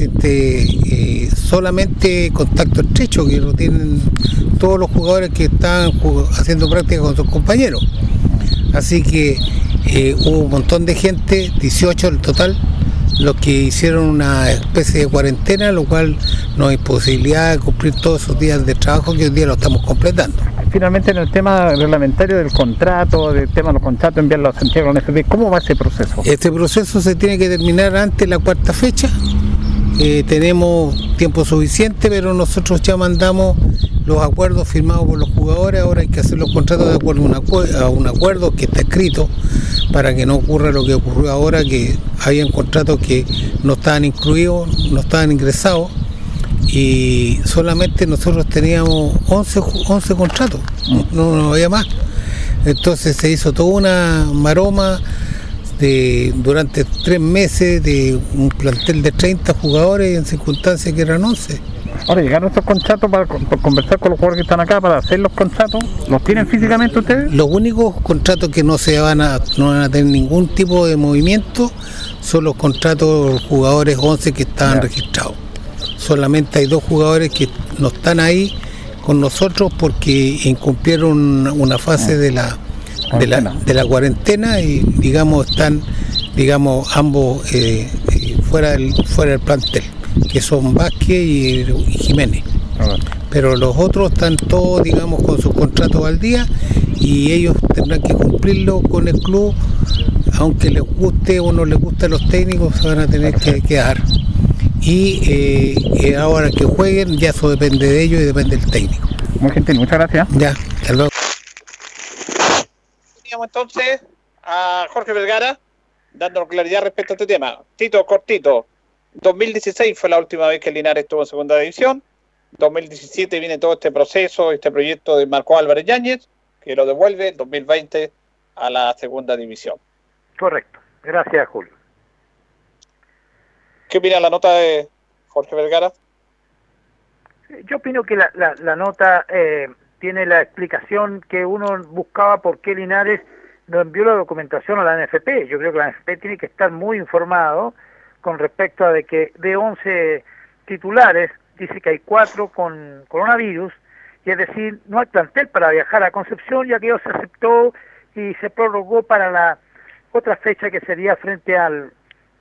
este, eh, solamente contacto estrecho, que lo tienen todos los jugadores que ju- haciendo práctica con sus compañeros. Así que eh, hubo un montón de gente, 18 en total, los que hicieron una especie de cuarentena, lo cual nos imposibilidad de cumplir todos esos días de trabajo que hoy día lo estamos completando. Finalmente, en el tema reglamentario del contrato, del tema de los contratos, enviarlo a Santiago ¿cómo va ese proceso? Este proceso se tiene que terminar antes la cuarta fecha. Eh, tenemos tiempo suficiente, pero nosotros ya mandamos los acuerdos firmados por los jugadores. Ahora hay que hacer los contratos de acuerdo a un, acue- a un acuerdo que está escrito para que no ocurra lo que ocurrió ahora, que habían contratos que no estaban incluidos, no estaban ingresados y solamente nosotros teníamos 11, ju- 11 contratos, no, no había más. Entonces se hizo toda una maroma de, durante tres meses de un plantel de 30 jugadores en circunstancias que eran 11. Ahora, llegaron estos contratos para, con- para conversar con los jugadores que están acá para hacer los contratos. ¿Los tienen físicamente ustedes? Los únicos contratos que no se van a, no van a tener ningún tipo de movimiento son los contratos de los jugadores 11 que estaban registrados. Solamente hay dos jugadores que no están ahí con nosotros porque incumplieron una fase de la, de la, de la cuarentena y digamos están digamos ambos eh, eh, fuera del fuera del plantel que son Vázquez y, y Jiménez. Pero los otros están todos digamos con sus contratos al día y ellos tendrán que cumplirlo con el club. Aunque les guste o no les guste a los técnicos se van a tener que quedar y eh, eh, ahora que jueguen ya eso depende de ellos y depende del técnico muy gentil muchas gracias ya hasta luego Teníamos entonces a Jorge Vergara dándonos claridad respecto a este tema. Tito, cortito. 2016 fue la última vez que Linares estuvo en segunda división. 2017 viene todo este proceso, este proyecto de Marco Álvarez Yáñez, que lo devuelve en 2020 a la segunda división. Correcto. Gracias, Julio. ¿Qué opina la nota de Jorge Vergara? Yo opino que la, la, la nota eh, tiene la explicación que uno buscaba por qué Linares no envió la documentación a la NFP. Yo creo que la NFP tiene que estar muy informado con respecto a de que de 11 titulares dice que hay cuatro con coronavirus y es decir, no hay plantel para viajar a Concepción ya que ellos se aceptó y se prorrogó para la otra fecha que sería frente al,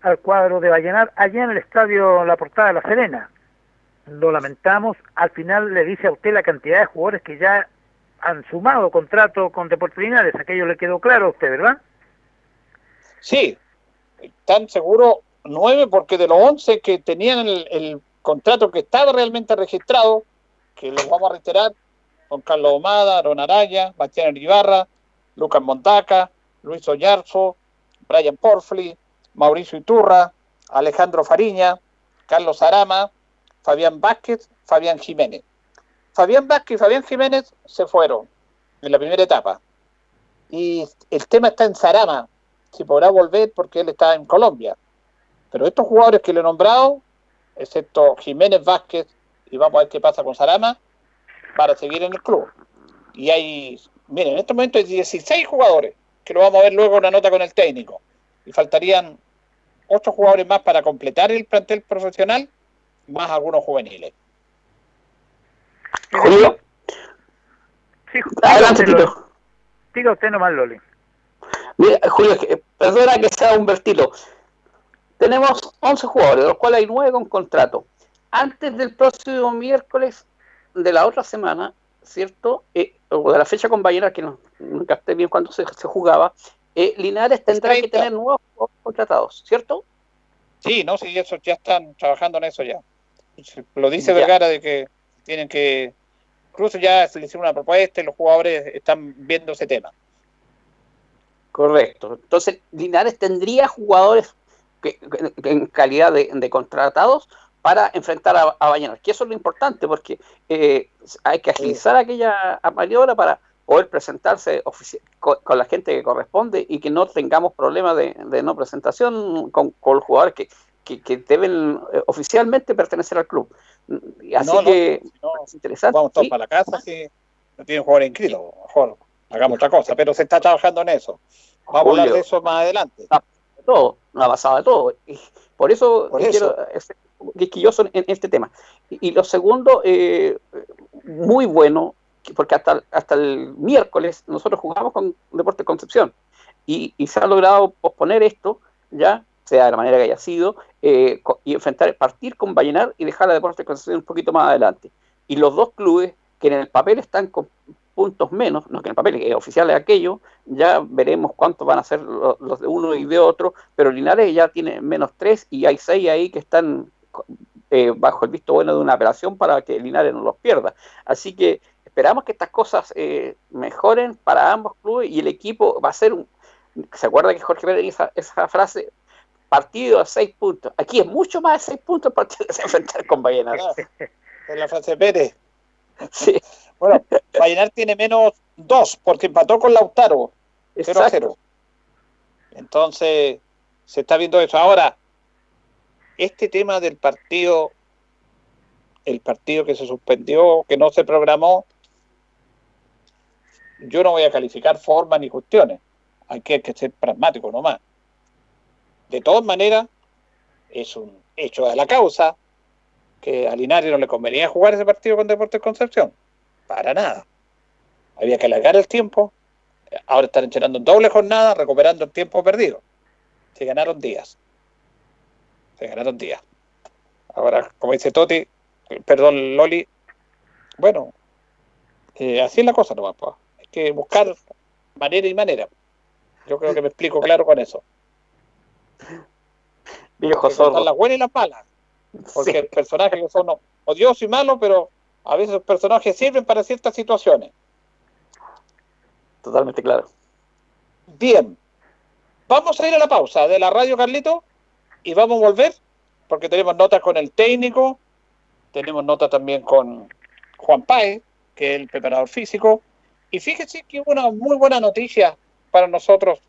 al cuadro de Vallenar allá en el estadio La Portada de La Serena lo lamentamos, al final le dice a usted la cantidad de jugadores que ya han sumado contrato con Deportes Linares, aquello le quedó claro a usted, ¿verdad? Sí, están seguros nueve porque de los once que tenían el, contrato que estaba realmente registrado, que los vamos a reiterar, con Carlos Omada, Aaron Araya, Bastián Ibarra, Lucas Montaca, Luis Oyarzo, Brian Porfli, Mauricio Iturra, Alejandro Fariña, Carlos Arama, Fabián Vázquez, Fabián Jiménez. Fabián Vázquez y Fabián Jiménez se fueron en la primera etapa. Y el tema está en Sarama, si podrá volver porque él está en Colombia. Pero estos jugadores que le he nombrado, excepto Jiménez Vázquez, y vamos a ver qué pasa con Sarama, para seguir en el club. Y hay, miren, en este momento hay 16 jugadores, que lo vamos a ver luego en una nota con el técnico. Y faltarían 8 jugadores más para completar el plantel profesional, más algunos juveniles. Julio. Sí, Adelante, Tito. Diga usted nomás, Loli. Mira, Julio, que- perdona que sea un vertilo. Tenemos 11 jugadores, de los cuales hay 9 con contrato. Antes del próximo miércoles de la otra semana, ¿cierto? Eh, o de la fecha con Ballena, que no, no capté bien cuándo se, se jugaba, eh, Linares tendrá que tener nuevos contratados, ¿cierto? Sí, no, sí, eso ya están trabajando en eso ya. Lo dice Ya. Vergara de que tienen que, incluso ya se le hicieron una propuesta y los jugadores están viendo ese tema. Correcto. Entonces, Linares tendría jugadores que, que- en calidad de, de contratados para enfrentar a, a que eso es lo importante, porque eh, hay que agilizar aquella maniobra para poder presentarse ofici- con, con la gente que corresponde y que no tengamos problemas de, de no presentación con, con los jugadores que, que, que deben eh, oficialmente pertenecer al club. Y Así No, no, que si no, es interesante. Vamos todos Sí. para la casa si no tienen jugadores inscritos. Mejor hagamos otra cosa, pero se está trabajando en eso. Vamos a hablar de eso más adelante. de todo, no ha pasado de todo. Y por eso, Por eso. quiero ser quisquilloso en, en este tema. Y, y lo segundo, eh, muy bueno, porque hasta, hasta el miércoles nosotros jugamos con Deportes Concepción y, y se ha logrado posponer esto, ya sea de la manera que haya sido, eh, y enfrentar, partir con Vallenar y dejar a Deportes Concepción un poquito más adelante. Y los dos clubes que en el papel están con puntos menos, no que en el papel, que es oficial es aquello, ya veremos cuántos van a ser lo- los de uno y de otro, pero Linares ya tiene menos tres y hay seis ahí que están eh, bajo el visto bueno de una operación para que Linares no los pierda. Así que esperamos que estas cosas eh, mejoren para ambos clubes y el equipo va a ser un... ¿Se acuerda que Jorge Pérez esa, esa frase? Partido a seis puntos. Aquí es mucho más de seis puntos el partido que se enfrentar con Vallenar. En [LAUGHS] la frase de Pérez. Sí. Bueno, Vallenar tiene menos dos porque empató con Lautaro. 0 a 0. Entonces, se está viendo eso. Ahora, este tema del partido, el partido que se suspendió, que no se programó, yo no voy a calificar formas ni cuestiones. Hay que, hay que ser pragmático nomás. De todas maneras, es un hecho de la causa que a Linares no le convenía jugar ese partido con Deportes Concepción. Para nada. Había que alargar el tiempo. Ahora están entrenando en doble jornada, recuperando el tiempo perdido. Se ganaron días. Se ganaron días. Ahora, como dice Toti, perdón, Loli, bueno, eh, así es la cosa nomás. pues. Hay que buscar manera y manera. Yo creo que me explico claro con eso. Viejo sordo. las buenas y las malas. Porque Sí. hay personajes que son odiosos y malos, pero a veces los personajes sirven para ciertas situaciones. Totalmente claro. Bien. Vamos a ir a la pausa de la radio, Carlito, y vamos a volver, porque tenemos notas con el técnico, tenemos notas también con Juan Páez, que es el preparador físico, y fíjense que hubo una muy buena noticia para nosotros.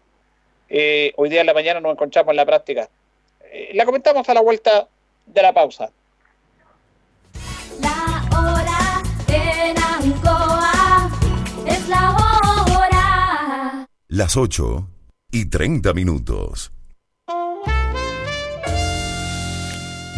Eh, hoy día en la mañana nos encontramos en la práctica. Eh, la comentamos a la vuelta de la pausa. La hora en Ancoa es la hora. Las 8 y 30 minutos.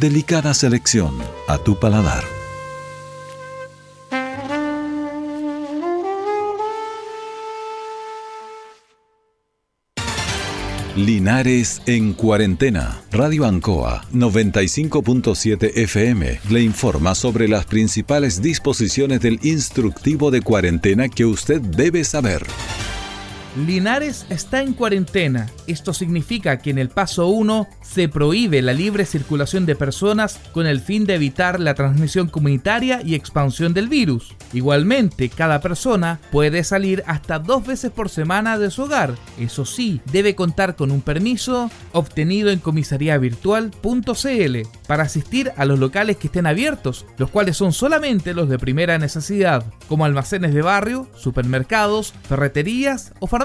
Delicada selección a tu paladar. Linares en cuarentena. Radio Ancoa 95.7 FM le informa sobre las principales disposiciones del instructivo de cuarentena que usted debe saber. Linares está en cuarentena. Esto significa que en el paso 1 se prohíbe la libre circulación de personas con el fin de evitar la transmisión comunitaria y expansión del virus. Igualmente, cada persona puede salir hasta dos veces por semana de su hogar. Eso sí, debe contar con un permiso obtenido en comisariavirtual.cl para asistir a los locales que estén abiertos, los cuales son solamente los de primera necesidad, como almacenes de barrio, supermercados, ferreterías o farmacias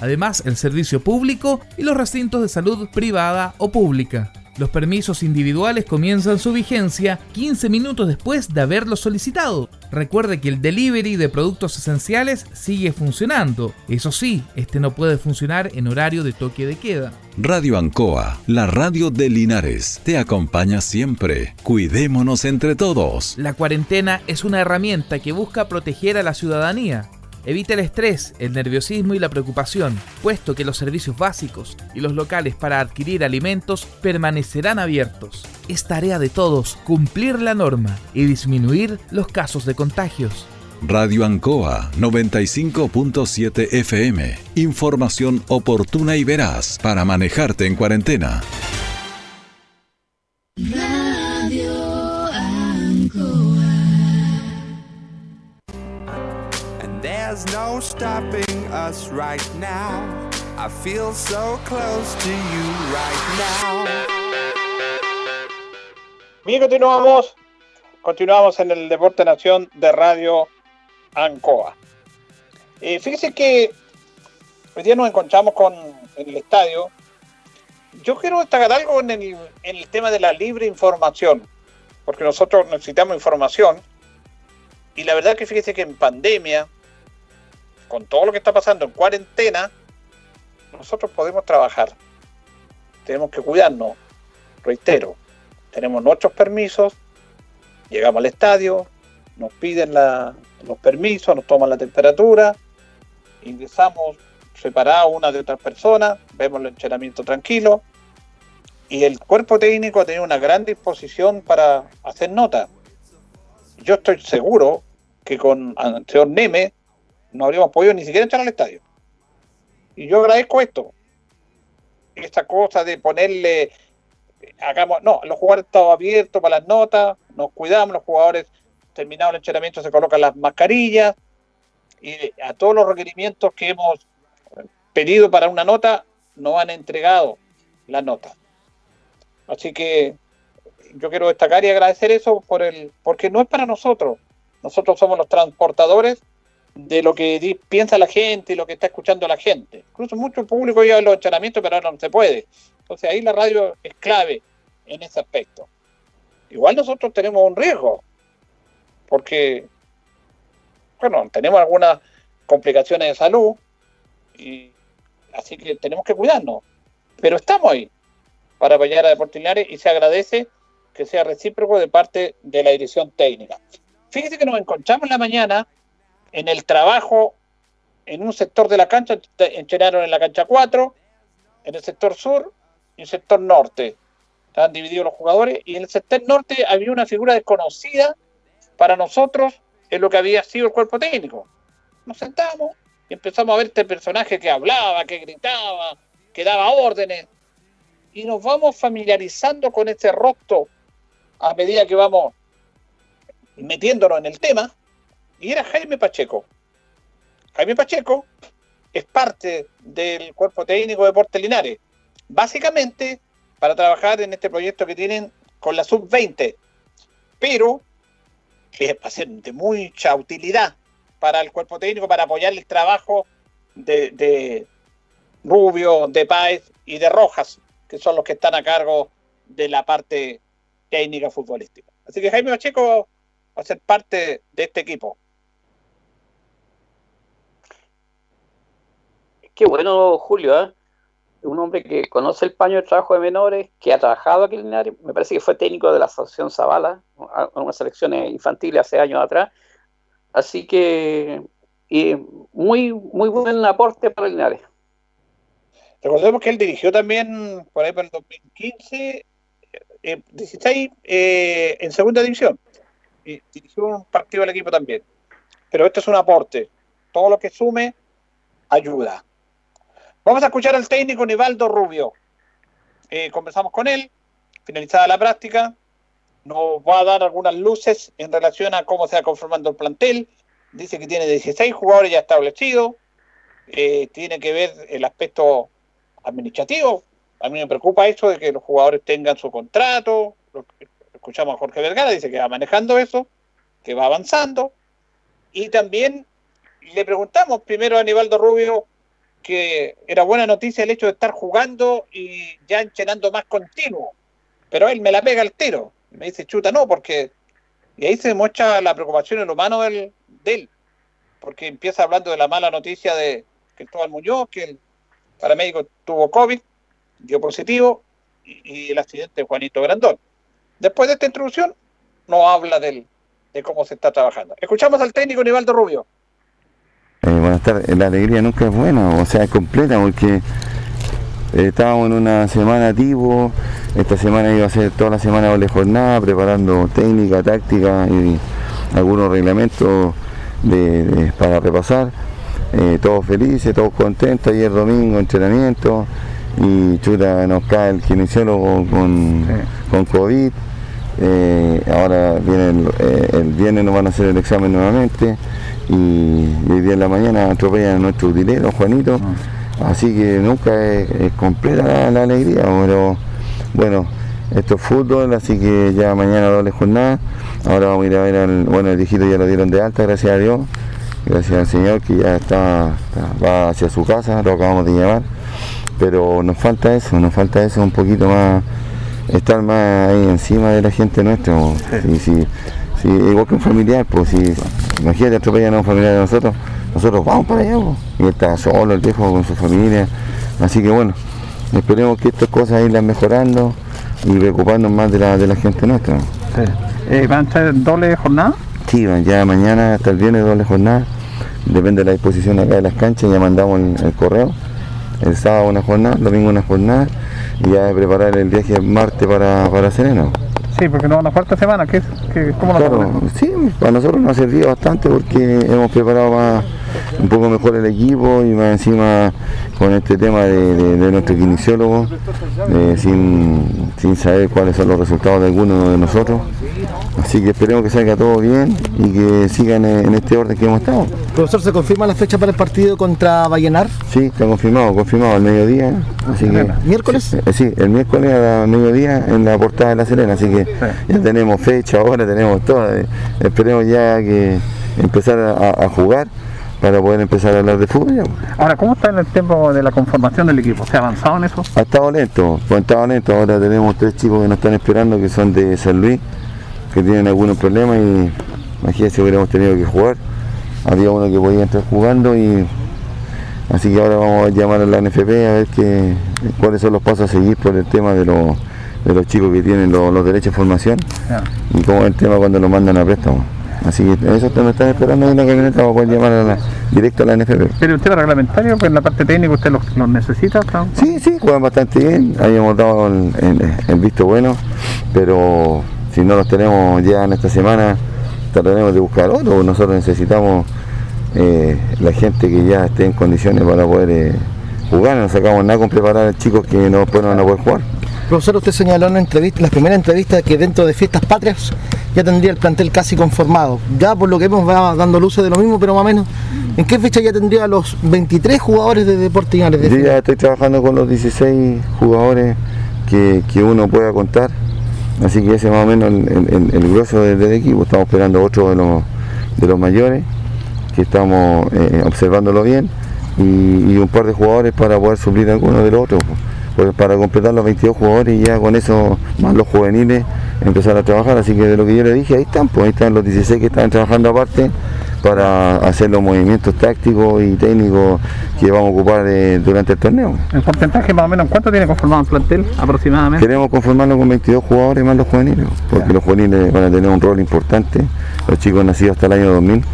además el servicio público y los recintos de salud privada o pública. Los permisos individuales comienzan su vigencia 15 minutos después de haberlos solicitado. Recuerde que el delivery de productos esenciales sigue funcionando. Eso sí, este no puede funcionar en horario de toque de queda. Radio Ancoa, la radio de Linares, te acompaña siempre. Cuidémonos entre todos. La cuarentena es una herramienta que busca proteger a la ciudadanía. Evita el estrés, el nerviosismo y la preocupación, puesto que los servicios básicos y los locales para adquirir alimentos permanecerán abiertos. Es tarea de todos cumplir la norma y disminuir los casos de contagios. Radio Ancoa 95.7 FM. Información oportuna y veraz para manejarte en cuarentena. There's no stopping us right now. I feel so close to you right now. Bien, continuamos. Continuamos en el Deporte Nación de Radio Ancoa. Eh, fíjese que hoy día nos encontramos con en el estadio. Yo quiero destacar algo en el, en el tema de la libre información, porque nosotros necesitamos información. Y la verdad que fíjese que en pandemia, con todo lo que está pasando en cuarentena, nosotros podemos trabajar. Tenemos que cuidarnos. Reitero, tenemos nuestros permisos, llegamos al estadio, nos piden los permisos, nos toman la temperatura, ingresamos separados una de otras personas, vemos el entrenamiento tranquilo y el cuerpo técnico ha tenido una gran disposición para hacer nota. Yo estoy seguro que con señor Neme no habríamos podido ni siquiera entrar al estadio. Y yo agradezco esto. Esta cosa de ponerle, hagamos, no, los jugadores estaban abiertos para las notas, nos cuidamos, los jugadores terminado el entrenamiento se colocan las mascarillas y a todos los requerimientos que hemos pedido para una nota nos han entregado la nota. Así que yo quiero destacar y agradecer eso por el, porque no es para nosotros. Nosotros somos los transportadores de lo que piensa la gente y lo que está escuchando la gente. Incluso mucho público lleva los entrenamientos, pero ahora no se puede. Entonces ahí la radio es clave en ese aspecto. Igual nosotros tenemos un riesgo, porque, bueno, tenemos algunas complicaciones de salud, y así que tenemos que cuidarnos. Pero estamos ahí para apoyar a Deportes y se agradece que sea recíproco de parte de la dirección técnica. Fíjese que nos encontramos en la mañana en el trabajo en un sector de la cancha, entrenaron en la cancha 4, en el sector sur y el sector norte. Estaban divididos los jugadores y en el sector norte había una figura desconocida para nosotros en lo que había sido el cuerpo técnico. Nos sentamos y empezamos a ver este personaje que hablaba, que gritaba, que daba órdenes y nos vamos familiarizando con este rostro a medida que vamos metiéndonos en el tema y era Jaime Pacheco. Jaime Pacheco es parte del cuerpo técnico de Deportes Linares, básicamente para trabajar en este proyecto que tienen con la sub-20. pero que ser de mucha utilidad para el cuerpo técnico, para apoyar el trabajo de, de Rubio, de Páez y de Rojas, que son los que están a cargo de la parte técnica futbolística. Así que Jaime Pacheco va a ser parte de este equipo. Qué bueno, Julio, ¿eh? un hombre que conoce el paño de trabajo de menores, que ha trabajado aquí en Linares, me parece que fue técnico de la Asociación Zavala, en unas selecciones infantiles hace años atrás, así que y muy, muy buen aporte para Linares. Recordemos que él dirigió también, por ahí para el 2015, eh, 16 eh, en segunda división. Y dirigió un partido del equipo también. Pero esto es un aporte. Todo lo que sume ayuda. Vamos a escuchar al técnico Nivaldo Rubio. Eh, conversamos con él, finalizada la práctica. Nos va a dar algunas luces en relación a cómo se va conformando el plantel. Dice que tiene 16 jugadores ya establecidos. Eh, tiene que ver el aspecto administrativo. A mí me preocupa eso de que los jugadores tengan su contrato. Escuchamos a Jorge Vergara, dice que va manejando eso, que va avanzando. Y también le preguntamos primero a Aníbaldo Rubio que era buena noticia el hecho de estar jugando y ya enchenando más continuo. Pero él me la pega al tiro. Me dice, chuta, no, porque... Y ahí se demuestra la preocupación en lo humano del, de él. Porque empieza hablando de la mala noticia de Cristóbal Muñoz, que el paramédico tuvo COVID, dio positivo, y, y el accidente de Juanito Grandón. Después de esta introducción, no habla del, de cómo se está trabajando. Escuchamos al técnico Nivaldo Rubio. Eh, buenas tardes. La alegría nunca es buena, o sea, es completa porque eh, estábamos en una semana tipo, esta semana iba a ser toda la semana doble jornada, preparando técnica, táctica y algunos reglamentos de, de- para repasar. Eh, todos felices, todos contentos, ayer domingo entrenamiento y chuta nos cae el kinesiólogo con, con COVID. Eh, ahora viene el, el viernes nos van a hacer el examen nuevamente y, y hoy día en la mañana atropellan a nuestro utilero Juanito, así que nunca es, es completa la, la alegría, pero bueno, esto es fútbol, así que ya mañana doble jornada, ahora vamos a ir a ver al, bueno el hijito ya lo dieron de alta, gracias a Dios, gracias al Señor que ya está, está- va hacia su casa, lo acabamos de llevar, pero nos falta eso, nos falta eso un poquito más, estar más ahí encima de la gente nuestra, po. Sí, sí, igual que un familiar, pues si imagínate atropellan a un familiar de nosotros, nosotros vamos para allá, po. y él está solo el viejo con su familia, así que bueno, esperemos que estas cosas irlas mejorando y preocuparnos más de la, de la gente nuestra. Eh, ¿Van a ser doble jornada? Sí, van ya mañana hasta el viernes doble jornada, depende de la disposición acá de las canchas, ya mandamos el, el correo, el sábado una jornada, el domingo una jornada, y ya preparar el viaje el martes para, para Serena. Sí, porque no van a jugar esta semana. ¿Qué, qué, ¿Cómo lo Claro, sí, para nosotros nos ha servido bastante porque hemos preparado más, un poco mejor el equipo y más encima con este tema de, de- de nuestro kinesiólogo, eh, sin, sin saber cuáles son los resultados de alguno de nosotros. Así que esperemos que salga todo bien y que sigan en, este orden que hemos estado. Profesor, ¿se confirma la fecha para el partido contra Vallenar? Sí, está confirmado, confirmado al mediodía. Así que, ¿Miércoles? Eh, Sí, el miércoles a mediodía en la portada de La Serena, así que ya tenemos fecha, ahora tenemos todo. eh, Esperemos ya que empezar a, a jugar para poder empezar a hablar de fútbol. ya. Ahora, ¿cómo está en el tiempo de la conformación del equipo? ¿Se ha avanzado en eso? Ha estado lento, pues ha estado lento. Ahora tenemos tres chicos que nos están esperando que son de San Luis, que tienen algunos problemas y imagínense hubiéramos tenido que jugar. Había uno que podía entrar jugando y así que ahora vamos a llamar a la NFP a ver qué, cuáles son los pasos a seguir por el tema de los, de los chicos que tienen los, los derechos de formación y cómo es el tema cuando los mandan a préstamo. Así que eso nos están esperando en la camioneta para poder llamar a la, directo a la NFP. ¿Pero usted reglamentario? Pues en la parte técnica usted los, los necesita. ¿no? Sí, sí, juegan bastante bien, habíamos dado el, el- el visto bueno, pero si no los tenemos ya en esta semana, trataremos de buscar otro. Nosotros necesitamos eh, la gente que ya esté en condiciones para poder eh, jugar, no sacamos nada con preparar a chicos que no, después no van a poder jugar. Profesor, usted señaló en la entrevista, las primeras entrevistas que dentro de fiestas patrias ya tendría el plantel casi conformado. Ya por lo que hemos va dando luces de lo mismo, pero más o menos, ¿en qué fecha ya tendría los 23 jugadores de Deportes? Yo ya estoy trabajando con los 16 jugadores que, que uno pueda contar Así que ese es más o menos el, grueso del, equipo. Estamos esperando otro de los, de los mayores, que estamos eh, observándolo bien, y, un par de jugadores para poder suplir alguno del otro. Pues para completar los 22 jugadores y ya con eso, más los juveniles, empezar a trabajar. Así que de lo que yo le dije, ahí están, pues ahí están los 16 que están trabajando aparte para hacer los movimientos tácticos y técnicos que vamos a ocupar eh, durante el torneo. ¿El porcentaje más o menos cuánto tiene conformado el plantel aproximadamente? Queremos conformarnos con 22 jugadores más los juveniles, porque los juveniles van a tener un rol importante, los chicos nacidos hasta el año 2000,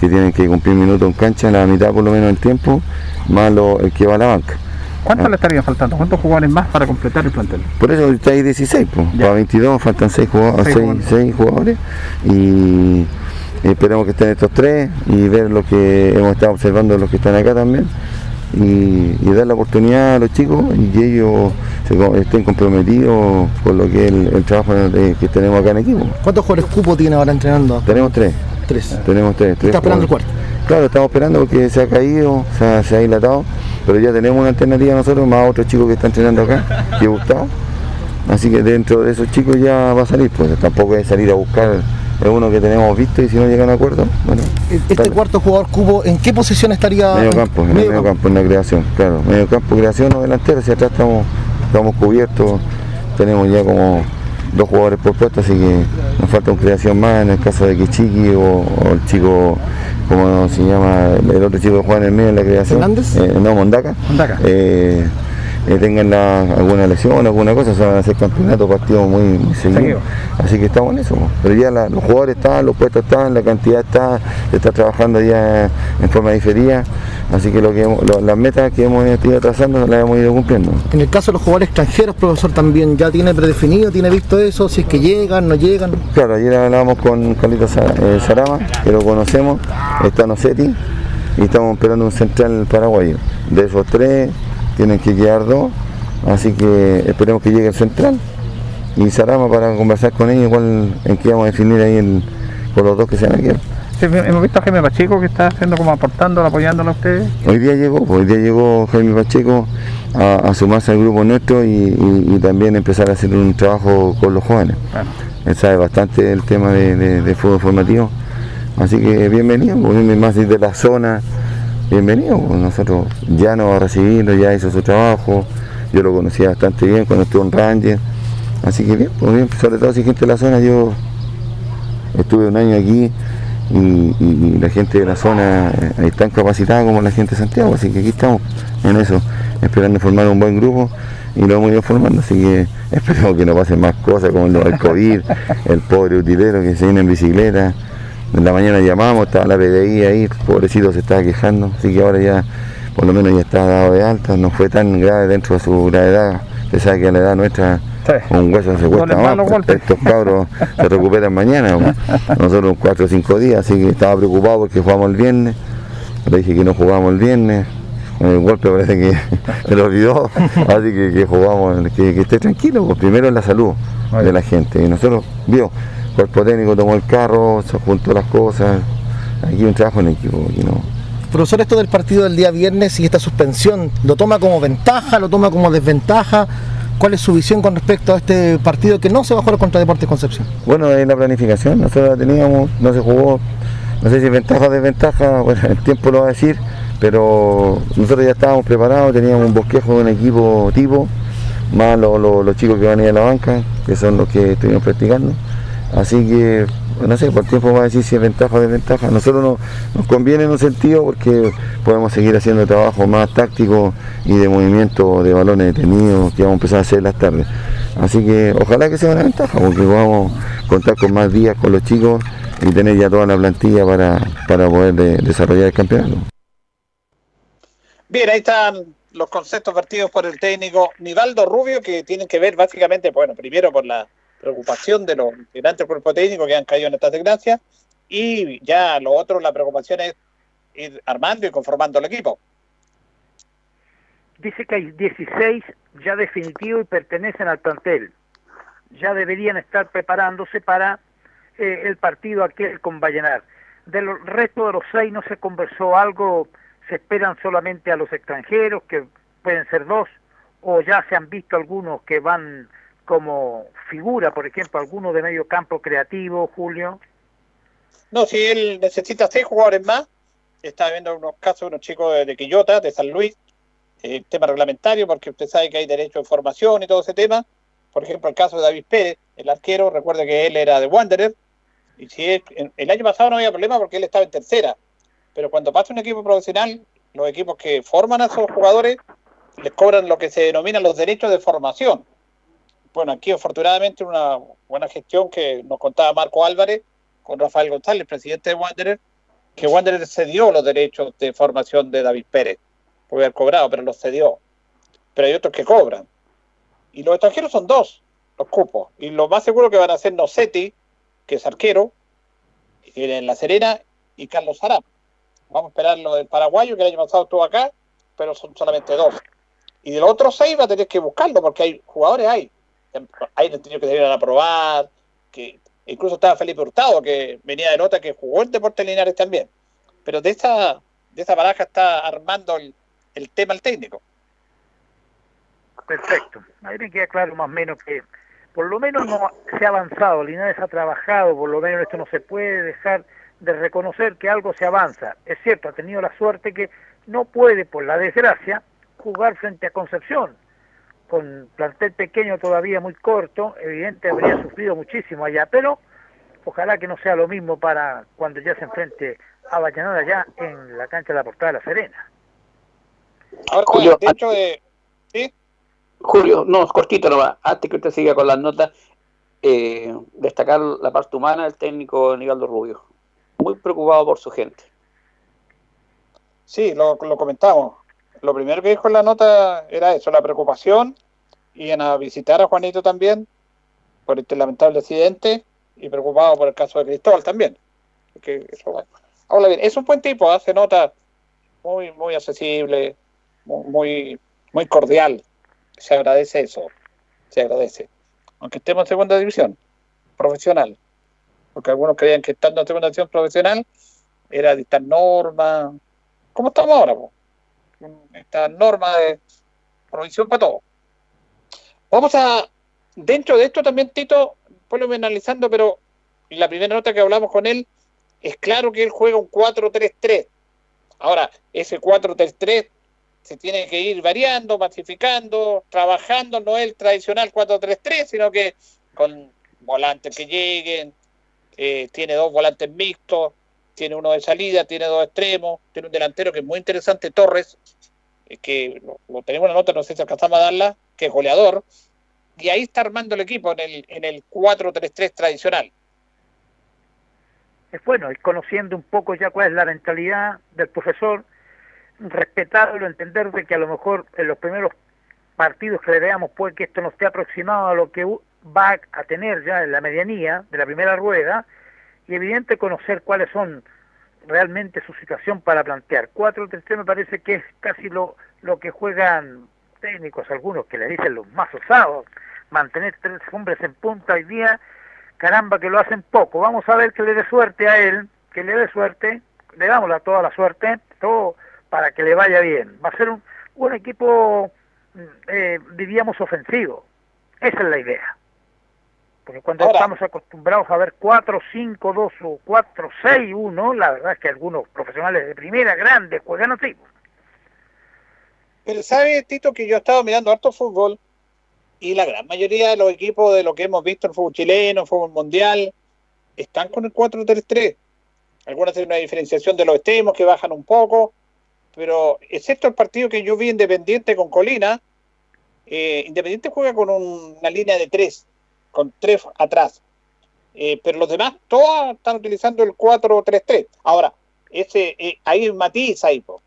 que tienen que cumplir minutos en cancha, la mitad por lo menos del tiempo, más lo, el que va a la banca. ¿Cuánto le estaría faltando? ¿Cuántos jugadores más para completar el plantel? Por eso está ahí 16, pues. para 22 faltan 6 jugadores, Seis 6, jugadores. jugadores y esperemos que estén estos tres y ver lo que hemos estado observando los que están acá también y, y dar la oportunidad a los chicos y que ellos se estén comprometidos con lo que es el, el trabajo de- que tenemos acá en equipo. ¿Cuántos jugadores cupo tiene ahora entrenando? Tenemos tres. Tres. Tenemos tres. tres Está esperando el jugadores. Claro, estamos esperando porque se ha caído, se ha, se ha dilatado, pero ya tenemos una alternativa nosotros, más otro chico que está entrenando acá, que Gustavo. Así que dentro de esos chicos ya va a salir, pues tampoco es salir a buscar es uno que tenemos visto y si no llegan a acuerdo, bueno. Este dale. cuarto jugador cupo, ¿en qué posición estaría? Medio campo, en el medio campo, en la creación, claro. Medio campo, creación o delantero, si atrás estamos, estamos cubiertos, tenemos ya como dos jugadores por puesto, así que nos falta una creación más en el caso de Kichiki o, o el chico, ¿cómo se llama? El otro chico que juega en el medio en la creación. ¿Fernández? Eh, no, Mondaca. Mondaca. Eh, eh, tengan la- alguna lesión, alguna cosa, se van a hacer campeonatos, partidos muy, muy seguidos. Seguido. Así que estamos en eso. Pero ya la- los jugadores están, los puestos están, la cantidad está, se está trabajando ya en forma diferida. Así que lo que lo- las metas que hemos ido trazando las hemos ido cumpliendo. En el caso de los jugadores extranjeros, profesor, también ya tiene predefinido, tiene visto eso, si es que llegan, no llegan. Claro, ayer hablábamos con Carlito Sa- eh, Sarama, que lo conocemos, está Nocetti, y estamos esperando un central paraguayo. De esos tres, tienen que quedar dos, así que esperemos que llegue el central. Y Sarama para conversar con ellos, igual en qué vamos a definir ahí el- con los dos que se van a quedar. Sí, hemos visto a Jaime Pacheco que está haciendo como aportando, apoyándolo a ustedes. Hoy día llegó, pues, hoy día llegó Jaime Pacheco a, a sumarse al grupo nuestro y, y- y también empezar a hacer un trabajo con los jóvenes. Él sabe bastante del tema de, de- de fútbol formativo. Así que bienvenido, pues, más de la zona, bienvenido. pues, nosotros ya nos va a recibirlo, ya hizo su trabajo. Yo lo conocía bastante bien cuando estuvo en Ranger. Así que bien, pues bien, sobre todo si gente de la zona, yo estuve un año aquí y, la gente de la zona eh, es tan capacitada como la gente de Santiago, así que aquí estamos en eso, esperando formar un buen grupo y lo hemos ido formando, así que [LAUGHS] esperemos que no pasen más cosas como del COVID, el pobre utilero que se viene en bicicleta. En la mañana llamamos, estaba la PDI ahí, el pobrecito se estaba quejando, así que ahora ya por lo menos ya está dado de alta, no fue tan grave dentro de su gravedad, que sabe que a la edad nuestra un hueso se cuesta más golpes. estos cabros [LAUGHS] se recuperan mañana, nosotros cuatro o cinco días, así que estaba preocupado porque jugamos el viernes, le dije que no jugábamos el viernes, con el golpe parece que [LAUGHS] se lo olvidó, así que, que jugamos, que, que esté tranquilo, pues primero es la salud de la gente, y nosotros, vio, cuerpo técnico tomó el carro, se juntó las cosas, aquí un trabajo en equipo, aquí no. Profesor, esto del partido del día viernes y esta suspensión, ¿lo toma como ventaja, lo toma como desventaja? ¿Cuál es su visión con respecto a este partido que no se va a jugar contra Deportes Concepción? Bueno, es la planificación, nosotros la teníamos, no se jugó, no sé si ventaja o desventaja, [LAUGHS] bueno, el tiempo lo va a decir, pero nosotros ya estábamos preparados, teníamos un bosquejo de un equipo tipo, más lo- lo- los chicos que van a ir a la banca, que son los que estuvimos practicando. Así que, no sé, por tiempo va a decir si es ventaja o desventaja. Nosotros nos, conviene en un sentido porque podemos seguir haciendo trabajo más táctico y de movimiento de balones detenidos que vamos a empezar a hacer las tardes. Así que ojalá que sea una ventaja porque vamos a contar con más días con los chicos y tener ya toda la plantilla para, para poder de- desarrollar el campeonato. Bien, ahí están los conceptos vertidos por el técnico Nivaldo Rubio que tienen que ver básicamente, bueno, primero por la preocupación de los integrantes del cuerpo técnico que han caído en estas desgracias y ya lo otro, la preocupación es ir armando y conformando el equipo. Dice que hay 16 ya definitivos y pertenecen al plantel. Ya deberían estar preparándose para eh, el partido aquel con Vallenar. Del resto de los seis no se conversó algo, se esperan solamente a los extranjeros, que pueden ser dos, o ya se han visto algunos que van como figura, por ejemplo, alguno de medio campo creativo, Julio? No, si él necesita seis jugadores más, está viendo unos casos unos chicos de, Quillota, de San Luis, el tema reglamentario, porque usted sabe que hay derecho de formación y todo ese tema. Por ejemplo, el caso de David Pérez, el arquero, recuerde que él era de Wanderer, y si el año pasado no había problema porque él estaba en tercera, pero cuando pasa un equipo profesional, los equipos que forman a esos jugadores les cobran lo que se denominan los derechos de formación. Bueno, aquí afortunadamente una buena gestión que nos contaba Marco Álvarez con Rafael González, presidente de Wanderer, que Wanderer cedió los derechos de formación de David Pérez. Puede haber cobrado, pero los cedió. Pero hay otros que cobran. Y los extranjeros son dos, los cupos. Y lo más seguro que van a ser Nocetti, que es arquero, en La Serena, y Carlos Sarap. Vamos a esperar lo del paraguayo, que el año pasado estuvo acá, pero son solamente dos. Y de los otros seis va a tener que buscarlo, porque hay jugadores, hay. Hay tenido que ir a probar, que incluso estaba Felipe Hurtado, que venía de nota que jugó en Deportes Linares también. Pero de esa, de esa baraja está armando el, el tema el técnico. Perfecto. Ahí me queda claro más o menos que por lo menos no se ha avanzado, Linares ha trabajado, por lo menos esto no se puede dejar de reconocer que algo se avanza. Es cierto, ha tenido la suerte que no puede, por la desgracia, jugar frente a Concepción. Con plantel pequeño todavía muy corto, evidente habría sufrido muchísimo allá, pero ojalá que no sea lo mismo para cuando ya se enfrente a Vallanada allá en la cancha de la Portada de la Serena. Ahora, Julio, dentro de... ¿Sí? Julio, no, cortito nomás, antes que usted siga con las notas, eh, destacar la parte humana del técnico Nivaldo Rubio. Muy preocupado por su gente. Sí, lo, lo comentamos. Lo primero que dijo en la nota era eso, la preocupación. Iban a visitar a Juanito también por este lamentable accidente y preocupado por el caso de Cristóbal también. Habla bien. Es un buen tipo, hace nota muy, muy accesible, mu- muy, muy cordial. Se agradece eso, se agradece. Aunque estemos en segunda división, profesional. Porque algunos creían que estando en segunda división profesional era dictar normas, como estamos ahora. Esta norma de provisión para todo. Vamos a, dentro de esto también, Tito, pues lo voy analizando, pero la primera nota que hablamos con él, es claro que él juega un 4-3-3. Ahora, ese 4-3-3 se tiene que ir variando, masificando, trabajando, no el tradicional 4-3-3, sino que con volantes que lleguen, eh, tiene dos volantes mixtos, tiene uno de salida, tiene dos extremos, tiene un delantero que es muy interesante, Torres, eh, que lo, tenemos en la nota, no sé si alcanzamos a darla, que es goleador, y ahí está armando el equipo en el, en el 4-3-3 tradicional. es bueno ir conociendo un poco ya cuál es la mentalidad del profesor, respetarlo, entender de que a lo mejor en los primeros partidos que le veamos puede que esto no esté aproximado a lo que va a tener ya en la medianía de la primera rueda y evidente conocer cuáles son realmente su situación para plantear. 4-3-3 me parece que es casi lo, lo que juegan técnicos algunos que le dicen los más osados, mantener tres hombres en punta hoy día caramba que lo hacen poco. Vamos a ver que le dé suerte a él, que le dé suerte, le damos toda la suerte, todo para que le vaya bien. Va a ser un, un equipo, mm, eh, diríamos, ofensivo. Esa es la idea. Porque cuando Ahora- estamos acostumbrados a ver 4-5-2 o 4-6-1, la verdad es que algunos profesionales de primera, grandes, juegan así. Pero sabe, Tito, que yo he estado mirando harto fútbol y la gran mayoría de los equipos de lo que hemos visto en fútbol chileno, fútbol mundial, están con el 4-3-3. Algunas tienen una diferenciación de los extremos que bajan un poco, pero excepto el partido que yo vi Independiente con Colina, eh, Independiente juega con un- una línea de tres, con tres atrás. Eh, pero los demás, todos están utilizando el 4-3-3. Ahora, ese eh, ahí matiza ahí, po,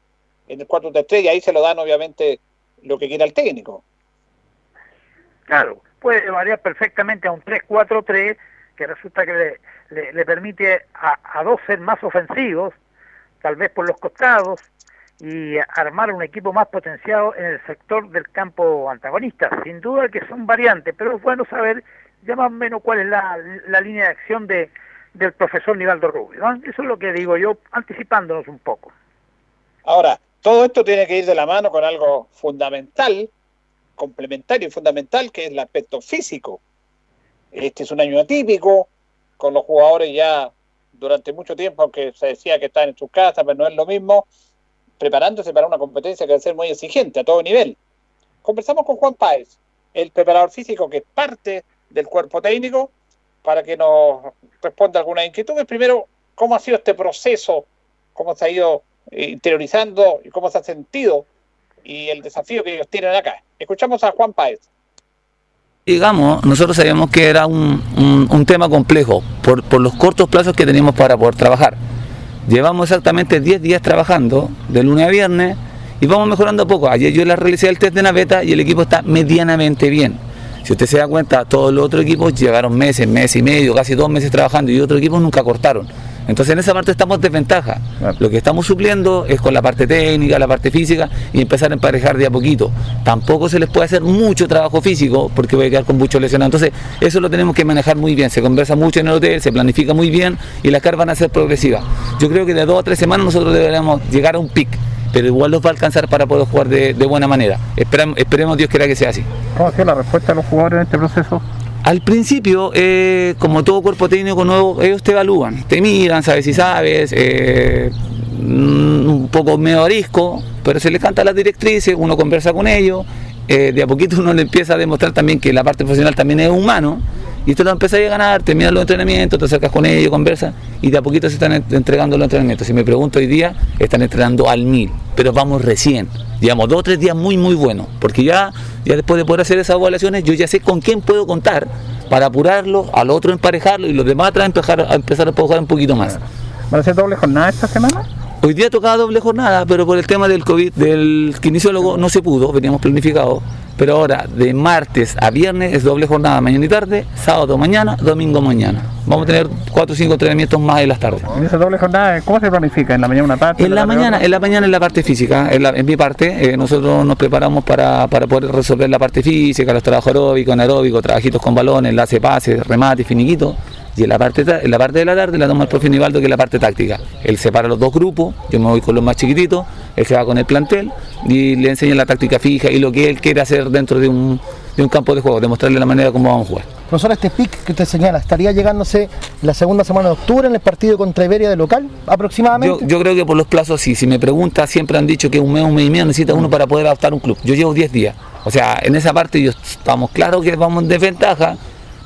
en el 4-3-3 y ahí se lo dan obviamente lo que quiera el técnico. Claro, puede variar perfectamente a un 3-4-3 que resulta que le, le- le permite a, a dos ser más ofensivos, tal vez por los costados, y armar un equipo más potenciado en el sector del campo antagonista. Sin duda que son variantes, pero es bueno saber ya más o menos cuál es la, la línea de acción de, del profesor Nivaldo Rubio. Eso es lo que digo yo, anticipándonos un poco. Ahora, todo esto tiene que ir de la mano con algo fundamental, complementario y fundamental, que es el aspecto físico. Este es un año atípico, con los jugadores ya durante mucho tiempo, aunque se decía que están en sus casas, pero no es lo mismo, preparándose para una competencia que va a ser muy exigente a todo nivel. Conversamos con Juan Páez, el preparador físico que es parte del cuerpo técnico, para que nos responda algunas inquietudes. Primero, ¿cómo ha sido este proceso? ¿Cómo se ha ido interiorizando y cómo se ha sentido y el desafío que ellos tienen acá? Escuchamos a Juan Páez digamos, nosotros sabíamos que era un, un, un tema complejo por, por, los cortos plazos que teníamos para poder trabajar. Llevamos exactamente 10 días trabajando, de lunes a viernes, y vamos mejorando poco. Ayer yo la realicé el test de naveta y el equipo está medianamente bien. Si usted se da cuenta, todos los otros equipos llegaron meses, mes y medio, casi dos meses trabajando y otros equipos nunca cortaron. Entonces en esa parte estamos en desventaja. Claro. Lo que estamos supliendo es con la parte técnica, la parte física y empezar a emparejar de a poquito. Tampoco se les puede hacer mucho trabajo físico porque voy a quedar con mucho lesionado. Entonces eso lo tenemos que manejar muy bien. Se conversa mucho en el hotel, se planifica muy bien y las cargas van a ser progresivas. Yo creo que de dos a tres semanas nosotros deberíamos llegar a un pic pero igual los va a alcanzar para poder jugar de, de buena manera. Esperamos, esperemos Dios quiera que sea así. ¿Cómo ha sido la respuesta de los jugadores en este proceso? Al principio, eh, como todo cuerpo técnico nuevo, ellos te evalúan, te miran, sabes si sabes, eh, un poco medio arisco, pero se les canta las directrices, uno conversa con ellos, eh, de a poquito uno le empieza a demostrar también que la parte profesional también es humano, y tú lo empiezas a ganar, terminas los entrenamientos, te acercas con ellos, conversas, y de a poquito se están entregando los entrenamientos. Si me pregunto hoy día, están entrenando al mil, pero vamos recién, digamos, dos o tres días muy, muy buenos, porque ya, ya después de poder hacer esas evaluaciones, yo ya sé con quién puedo contar para apurarlo, al otro emparejarlo y los demás atrás empezar a, empezar a jugar un poquito más. ¿Van a ser doble jornada esta semana? Hoy día tocaba doble jornada, pero por el tema del COVID, del kinesiólogo, no se pudo, veníamos planificados. Pero ahora, de martes a viernes es doble jornada, mañana y tarde, sábado mañana, domingo mañana. Vamos a tener cuatro o cinco entrenamientos más en las tardes. ¿En esa doble jornada cómo se planifica? ¿En la mañana una parte? En la, la mañana, en la mañana en la parte física, en, la, en mi parte, eh, nosotros nos preparamos para, para, poder resolver la parte física, los trabajos aeróbicos, anaeróbicos, trabajitos con balones, enlace, pase, remate, finiquito. Y en la, parte, en la parte de la tarde la toma el profe Nivaldo, que es la parte táctica. Él separa los dos grupos, yo me voy con los más chiquititos, él se va con el plantel y le enseña la táctica fija y lo que él quiere hacer dentro de un, de un campo de juego, demostrarle la manera como vamos a jugar. Profesor, este pick que usted señala, ¿estaría llegándose la segunda semana de octubre en el partido contra Iberia de local aproximadamente? Yo, yo creo que por los plazos sí. Si me pregunta, siempre han dicho que un mes, un mes y medio necesita uno para poder adaptar un club. Yo llevo 10 días. O sea, en esa parte yo, estamos claros que vamos en desventaja,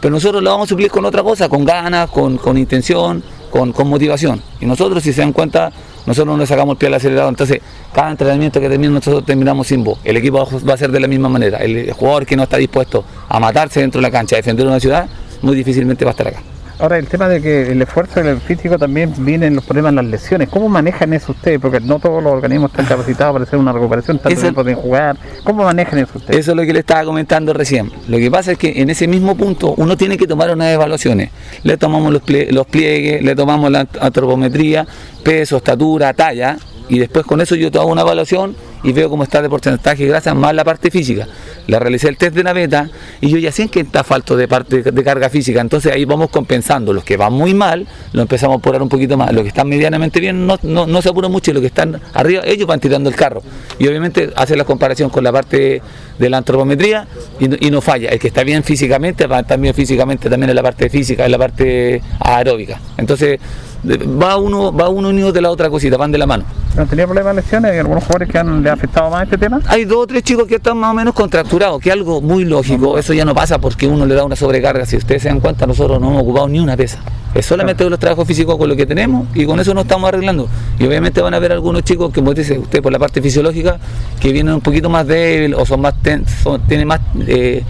pero nosotros lo vamos a suplir con otra cosa, con ganas, con, con intención, con, con, motivación. Y nosotros, si se dan cuenta, nosotros no le sacamos el pie al acelerador. Entonces, cada entrenamiento que termina, nosotros terminamos sin voz. El equipo va a ser de la misma manera. El jugador que no está dispuesto a matarse dentro de la cancha, a defender una ciudad, muy difícilmente va a estar acá. Ahora, el tema de que el esfuerzo del físico también viene en los problemas en las lesiones. ¿Cómo manejan eso ustedes? Porque no todos los organismos están capacitados para hacer una recuperación, tanto tiempo de jugar. ¿Cómo manejan eso ustedes? Eso es lo que le estaba comentando recién. Lo que pasa es que en ese mismo punto uno tiene que tomar unas evaluaciones. Le tomamos los, los pliegues, le tomamos la antropometría, peso, estatura, talla, y después con eso yo te hago una evaluación y veo cómo está de porcentaje de grasa más la parte física. Le realicé el test de naveta y yo ya sé que está falto de parte de carga física, entonces ahí vamos compensando. Los que van muy mal, lo empezamos a apurar un poquito más. Los que están medianamente bien no, no, no se apuran mucho y los que están arriba, ellos van tirando el carro. Y obviamente hace la comparación con la parte de la antropometría y no, y no falla. El que está bien físicamente va también físicamente también en la parte física, en la parte aeróbica. Entonces va uno, va uno unido de la otra cosita, van de la mano. ¿No tenía problemas de lesiones? ¿Hay algunos jugadores que han, le ha afectado más este tema? Hay dos o tres chicos que están más o menos contracturados, que es algo muy lógico. Eso ya no pasa porque uno le da una sobrecarga. Si ustedes se dan cuenta, nosotros no hemos ocupado ni una pesa. Es solamente los trabajos físicos con lo que tenemos y con eso nos estamos arreglando. Y obviamente van a haber algunos chicos, que como dice usted, por la parte fisiológica, que vienen un poquito más débil o son más ten, son, tienen más eh,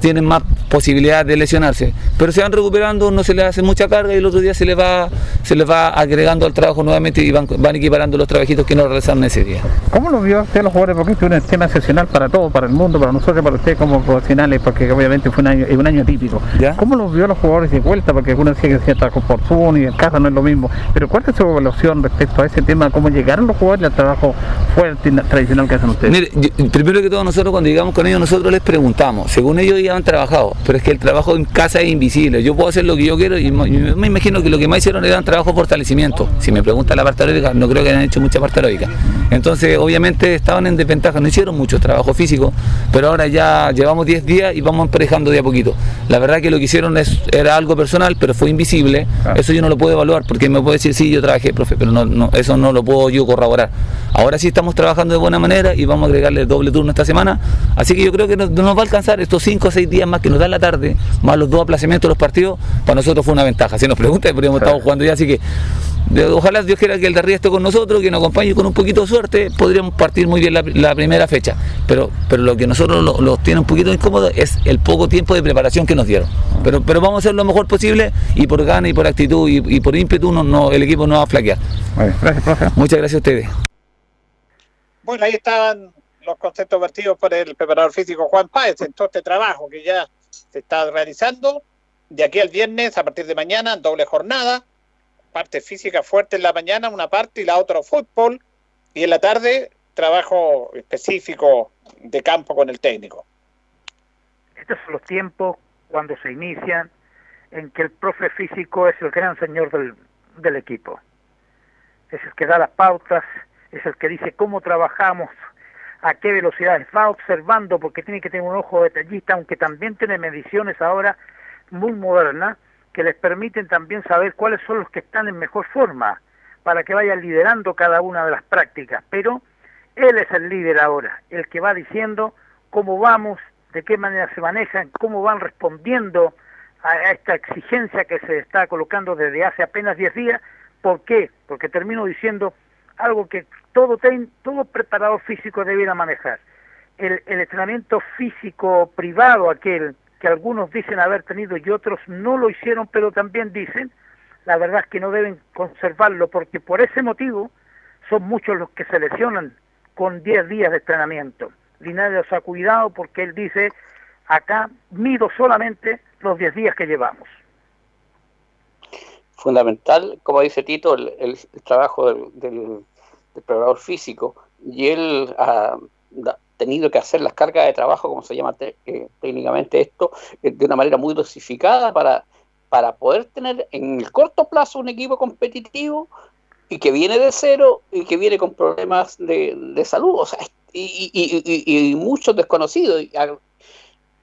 tienen más posibilidad de lesionarse. Pero se van recuperando, no se les hace mucha carga y el otro día se les va, se les va agregando al trabajo nuevamente y van, van equiparando los trabajitos que no realizaron ese día. ¿Cómo lo vio usted los jugadores? Porque es un tema excepcional para todos, para el mundo, para nosotros, para ustedes como profesionales, porque obviamente fue un año, un año típico. ¿Ya? ¿Cómo los vio los jugadores de vuelta? Porque algunos decían que cierta por Zoom y en casa no es lo mismo. Pero ¿cuál es su evaluación respecto a ese tema? ¿Cómo llegaron los jugadores al trabajo fuerte y tradicional que hacen ustedes? Mire, yo- primero que todo nosotros cuando llegamos con ellos nosotros les preguntamos, según ellos ya han trabajado, pero es que el trabajo en casa es invisible, yo puedo hacer lo que yo quiero y me imagino que lo que más hicieron era un trabajo fortalecimiento, si me pregunta la parte aeróbica, no creo que hayan hecho mucha parte aeróbica, entonces obviamente estaban en desventaja, no hicieron mucho trabajo físico, pero ahora ya llevamos 10 días y vamos emparejando de a poquito, la verdad que lo que hicieron es, era algo personal, pero fue invisible, eso yo no lo puedo evaluar, porque me puede decir, sí, yo trabajé, profe, pero no, no, eso no lo puedo yo corroborar. Ahora sí estamos trabajando de buena manera y vamos a agregarle doble turno esta semana, así que yo creo que nos, nos va a alcanzar estos 5 o 6 días más que nos da la tarde, más los dos aplazamientos de los partidos, para nosotros fue una ventaja. Si nos preguntan, podríamos estar jugando ya, así que ojalá Dios quiera que el de arriba esté con nosotros, que nos acompañe con un poquito de suerte, podríamos partir muy bien la, la primera fecha. Pero, pero lo que nosotros lo- los tiene un poquito incómodo es el poco tiempo de preparación que nos dieron. Pero, pero vamos a hacer lo mejor posible y por gana y por actitud y, y por ímpetu no, no- el equipo no va a flaquear. gracias, profe. Muchas gracias a ustedes. Bueno, ahí estaban los conceptos vertidos por el preparador físico Juan Páez en todo este trabajo que ya se está realizando. De aquí al viernes, a partir de mañana, doble jornada. Parte física fuerte en la mañana, una parte, y la otra fútbol. Y en la tarde, trabajo específico de campo con el técnico. Estos son los tiempos cuando se inician en que el profe físico es el gran señor del, del equipo. Es el que da las pautas, es el que dice cómo trabajamos, a qué velocidades va observando, porque tiene que tener un ojo detallista, aunque también tiene mediciones ahora muy modernas que les permiten también saber cuáles son los que están en mejor forma para que vayan liderando cada una de las prácticas. Pero él es el líder ahora, el que va diciendo cómo vamos, de qué manera se manejan, cómo van respondiendo a, esta exigencia que se está colocando desde hace apenas 10 días. ¿Por qué? Porque termino diciendo algo que todo, ten- todo preparador físico debiera manejar. El, el entrenamiento físico privado, aquel que algunos dicen haber tenido y otros no lo hicieron, pero también dicen, la verdad es que no deben conservarlo porque por ese motivo son muchos los que se lesionan con 10 días de entrenamiento. Linares ha cuidado porque él dice, acá mido solamente los 10 días que llevamos. Fundamental, como dice Tito, el, trabajo del, del, del físico y él ha tenido que hacer las cargas de trabajo, como se llama te- eh, técnicamente esto, eh, de una manera muy dosificada para, para poder tener en el corto plazo un equipo competitivo y que viene de cero y que viene con problemas de, de salud, o sea, y, y- y- y- muchos desconocidos.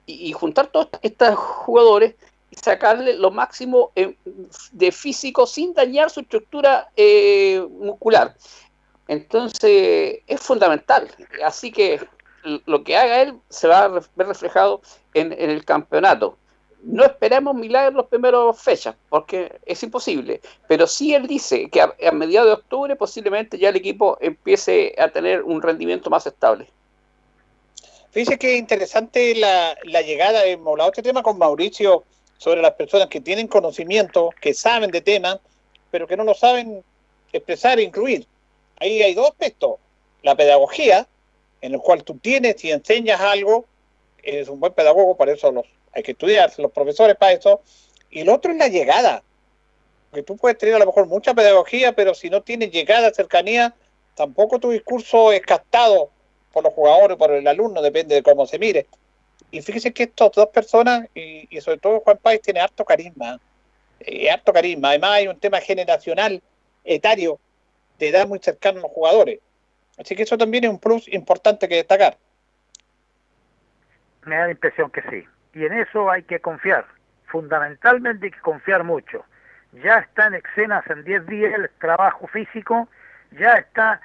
Y, juntar todos estos jugadores sacarle lo máximo eh, de físico sin dañar su estructura eh, muscular. Entonces es fundamental. Así que lo que haga él se va a ver reflejado en, el campeonato. No esperemos milagros las primeras fechas, porque es imposible. Pero sí él dice que a, mediados de octubre posiblemente ya el equipo empiece a tener un rendimiento más estable. Fíjese que interesante la, la llegada, hemos hablado este tema con Mauricio sobre las personas que tienen conocimiento, que saben de temas, pero que no lo saben expresar e incluir. Ahí hay dos aspectos. La pedagogía, en el cual tú tienes y enseñas algo, eres un buen pedagogo, para eso los, hay que estudiar, los profesores para eso. Y el otro es la llegada. Porque tú puedes tener a lo mejor mucha pedagogía, pero si no tienes llegada, cercanía, tampoco tu discurso es captado por los jugadores, por el alumno, depende de cómo se mire. Y fíjese que estas dos personas, y, sobre todo Juan Páez, tiene harto carisma. eh, harto carisma. Además hay un tema generacional, etario, de edad muy cercana a los jugadores. Así que eso también es un plus importante que destacar. Me da la impresión que sí. Y en eso hay que confiar. Fundamentalmente hay que confiar mucho. Ya está en escenas en 10 días el trabajo físico, ya está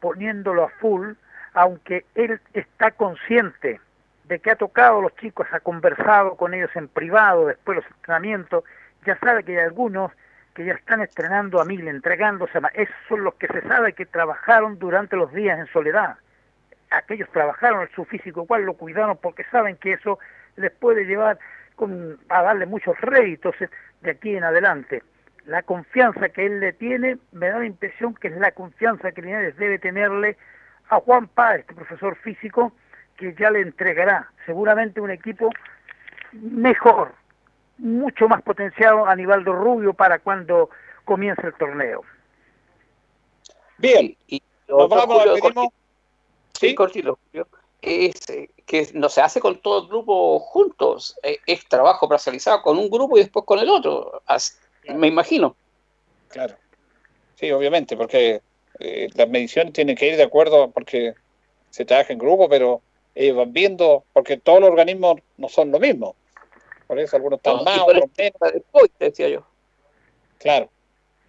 poniéndolo a full, aunque él está consciente de que ha tocado a los chicos, ha conversado con ellos en privado después de los entrenamientos, ya sabe que hay algunos que ya están estrenando a mil, entregándose más. Esos son los que se sabe que trabajaron durante los días en soledad. Aquellos trabajaron su físico, igual lo cuidaron porque saben que eso les puede llevar con- a darle muchos réditos de aquí en adelante. La confianza que él le tiene, me da la impresión que es la confianza que Linares debe tenerle a Juan Páez, este profesor físico, que ya le entregará seguramente un equipo mejor, mucho más potenciado a Nivaldo Rubio para cuando comience el torneo. Bien, y nos vamos, despedimos. Sí, cortito, es eh, que no se hace con todo el grupo juntos, eh, es trabajo parcializado con un grupo y después con el otro, me imagino. Claro, sí, obviamente, porque eh, las mediciones tienen que ir de acuerdo porque se trabaja en grupo, pero ellos van viendo, porque todos los organismos no son lo mismo. Por eso algunos están más, otros menos. decía yo. Claro,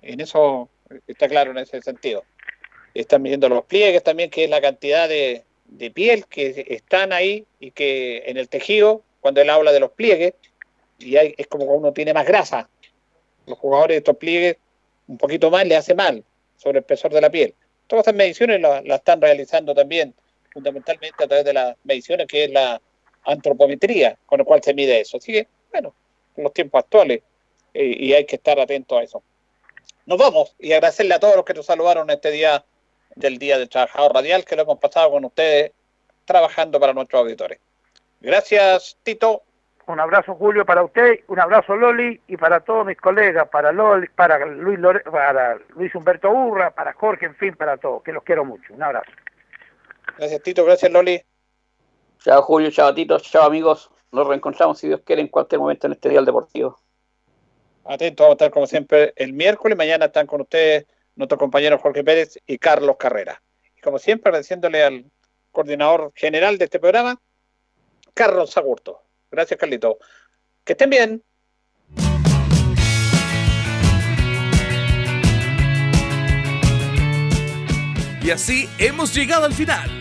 en eso está claro en ese sentido. Están midiendo los pliegues también, que es la cantidad de, de piel que están ahí y que en el tejido, cuando él habla de los pliegues, y hay, es como cuando uno tiene más grasa. Los jugadores de estos pliegues, un poquito más le hace mal sobre el espesor de la piel. Todas estas mediciones las están realizando también fundamentalmente a través de las mediciones que es la antropometría, con la cual se mide eso. Así que, bueno, en los tiempos actuales, eh, y hay que estar atento a eso. Nos vamos y agradecerle a todos los que nos saludaron este día del Día del Trabajador Radial, que lo hemos pasado con ustedes trabajando para nuestros auditores. Gracias, Tito. Un abrazo, Julio, para usted, un abrazo, Loli, y para todos mis colegas, para Loli, para Luis, para Luis Humberto Urra, para Jorge, en fin, para todos, que los quiero mucho. Un abrazo. Gracias, Tito. Gracias, Loli. Chao, Julio. Chao, Tito. Chao, amigos. Nos reencontramos, si Dios quiere, en cualquier momento en este día deportivo. Atentos, vamos a estar como siempre el miércoles. Mañana están con ustedes nuestro compañero Jorge Pérez y Carlos Carrera. Y como siempre, agradeciéndole al coordinador general de este programa, Carlos Agurto. Gracias, Carlito. Que estén bien. Y así hemos llegado al final,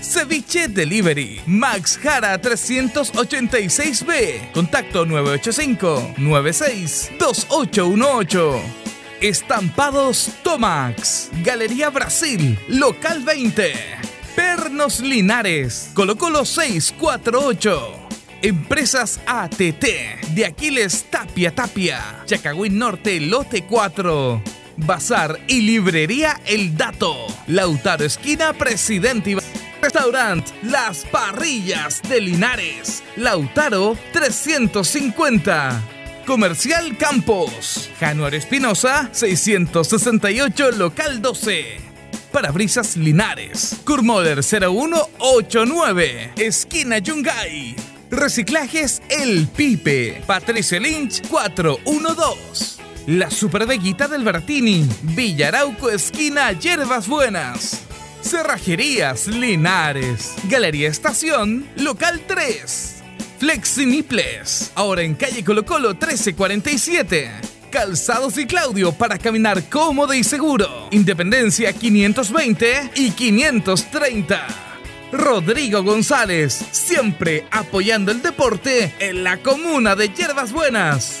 Ceviche Delivery. Max Jara 386B. Contacto 985-962818. Estampados Tomax. Galería Brasil. Local 20. Pernos Linares. Colo Colo 648. Empresas ATT. De Aquiles Tapia Tapia. Chacagüín Norte Lote 4. Bazar y Librería El Dato. Lautaro Esquina Presidente Restaurant Las Parrillas de Linares. Lautaro 350. Comercial Campos. Januar Espinosa 668 Local 12. Parabrisas Linares. Kurmoder 0189. Esquina Yungay. Reciclajes El Pipe. Patricio Lynch 412. La Superveguita del Bertini. Villarauco Esquina Hierbas Buenas. Cerrajerías Linares. Galería Estación, local 3. Flexiniples, ahora en calle Colo Colo 1347. Calzados y Claudio para caminar cómodo y seguro. Independencia 520 y 530. Rodrigo González, siempre apoyando el deporte en la comuna de Hierbas Buenas.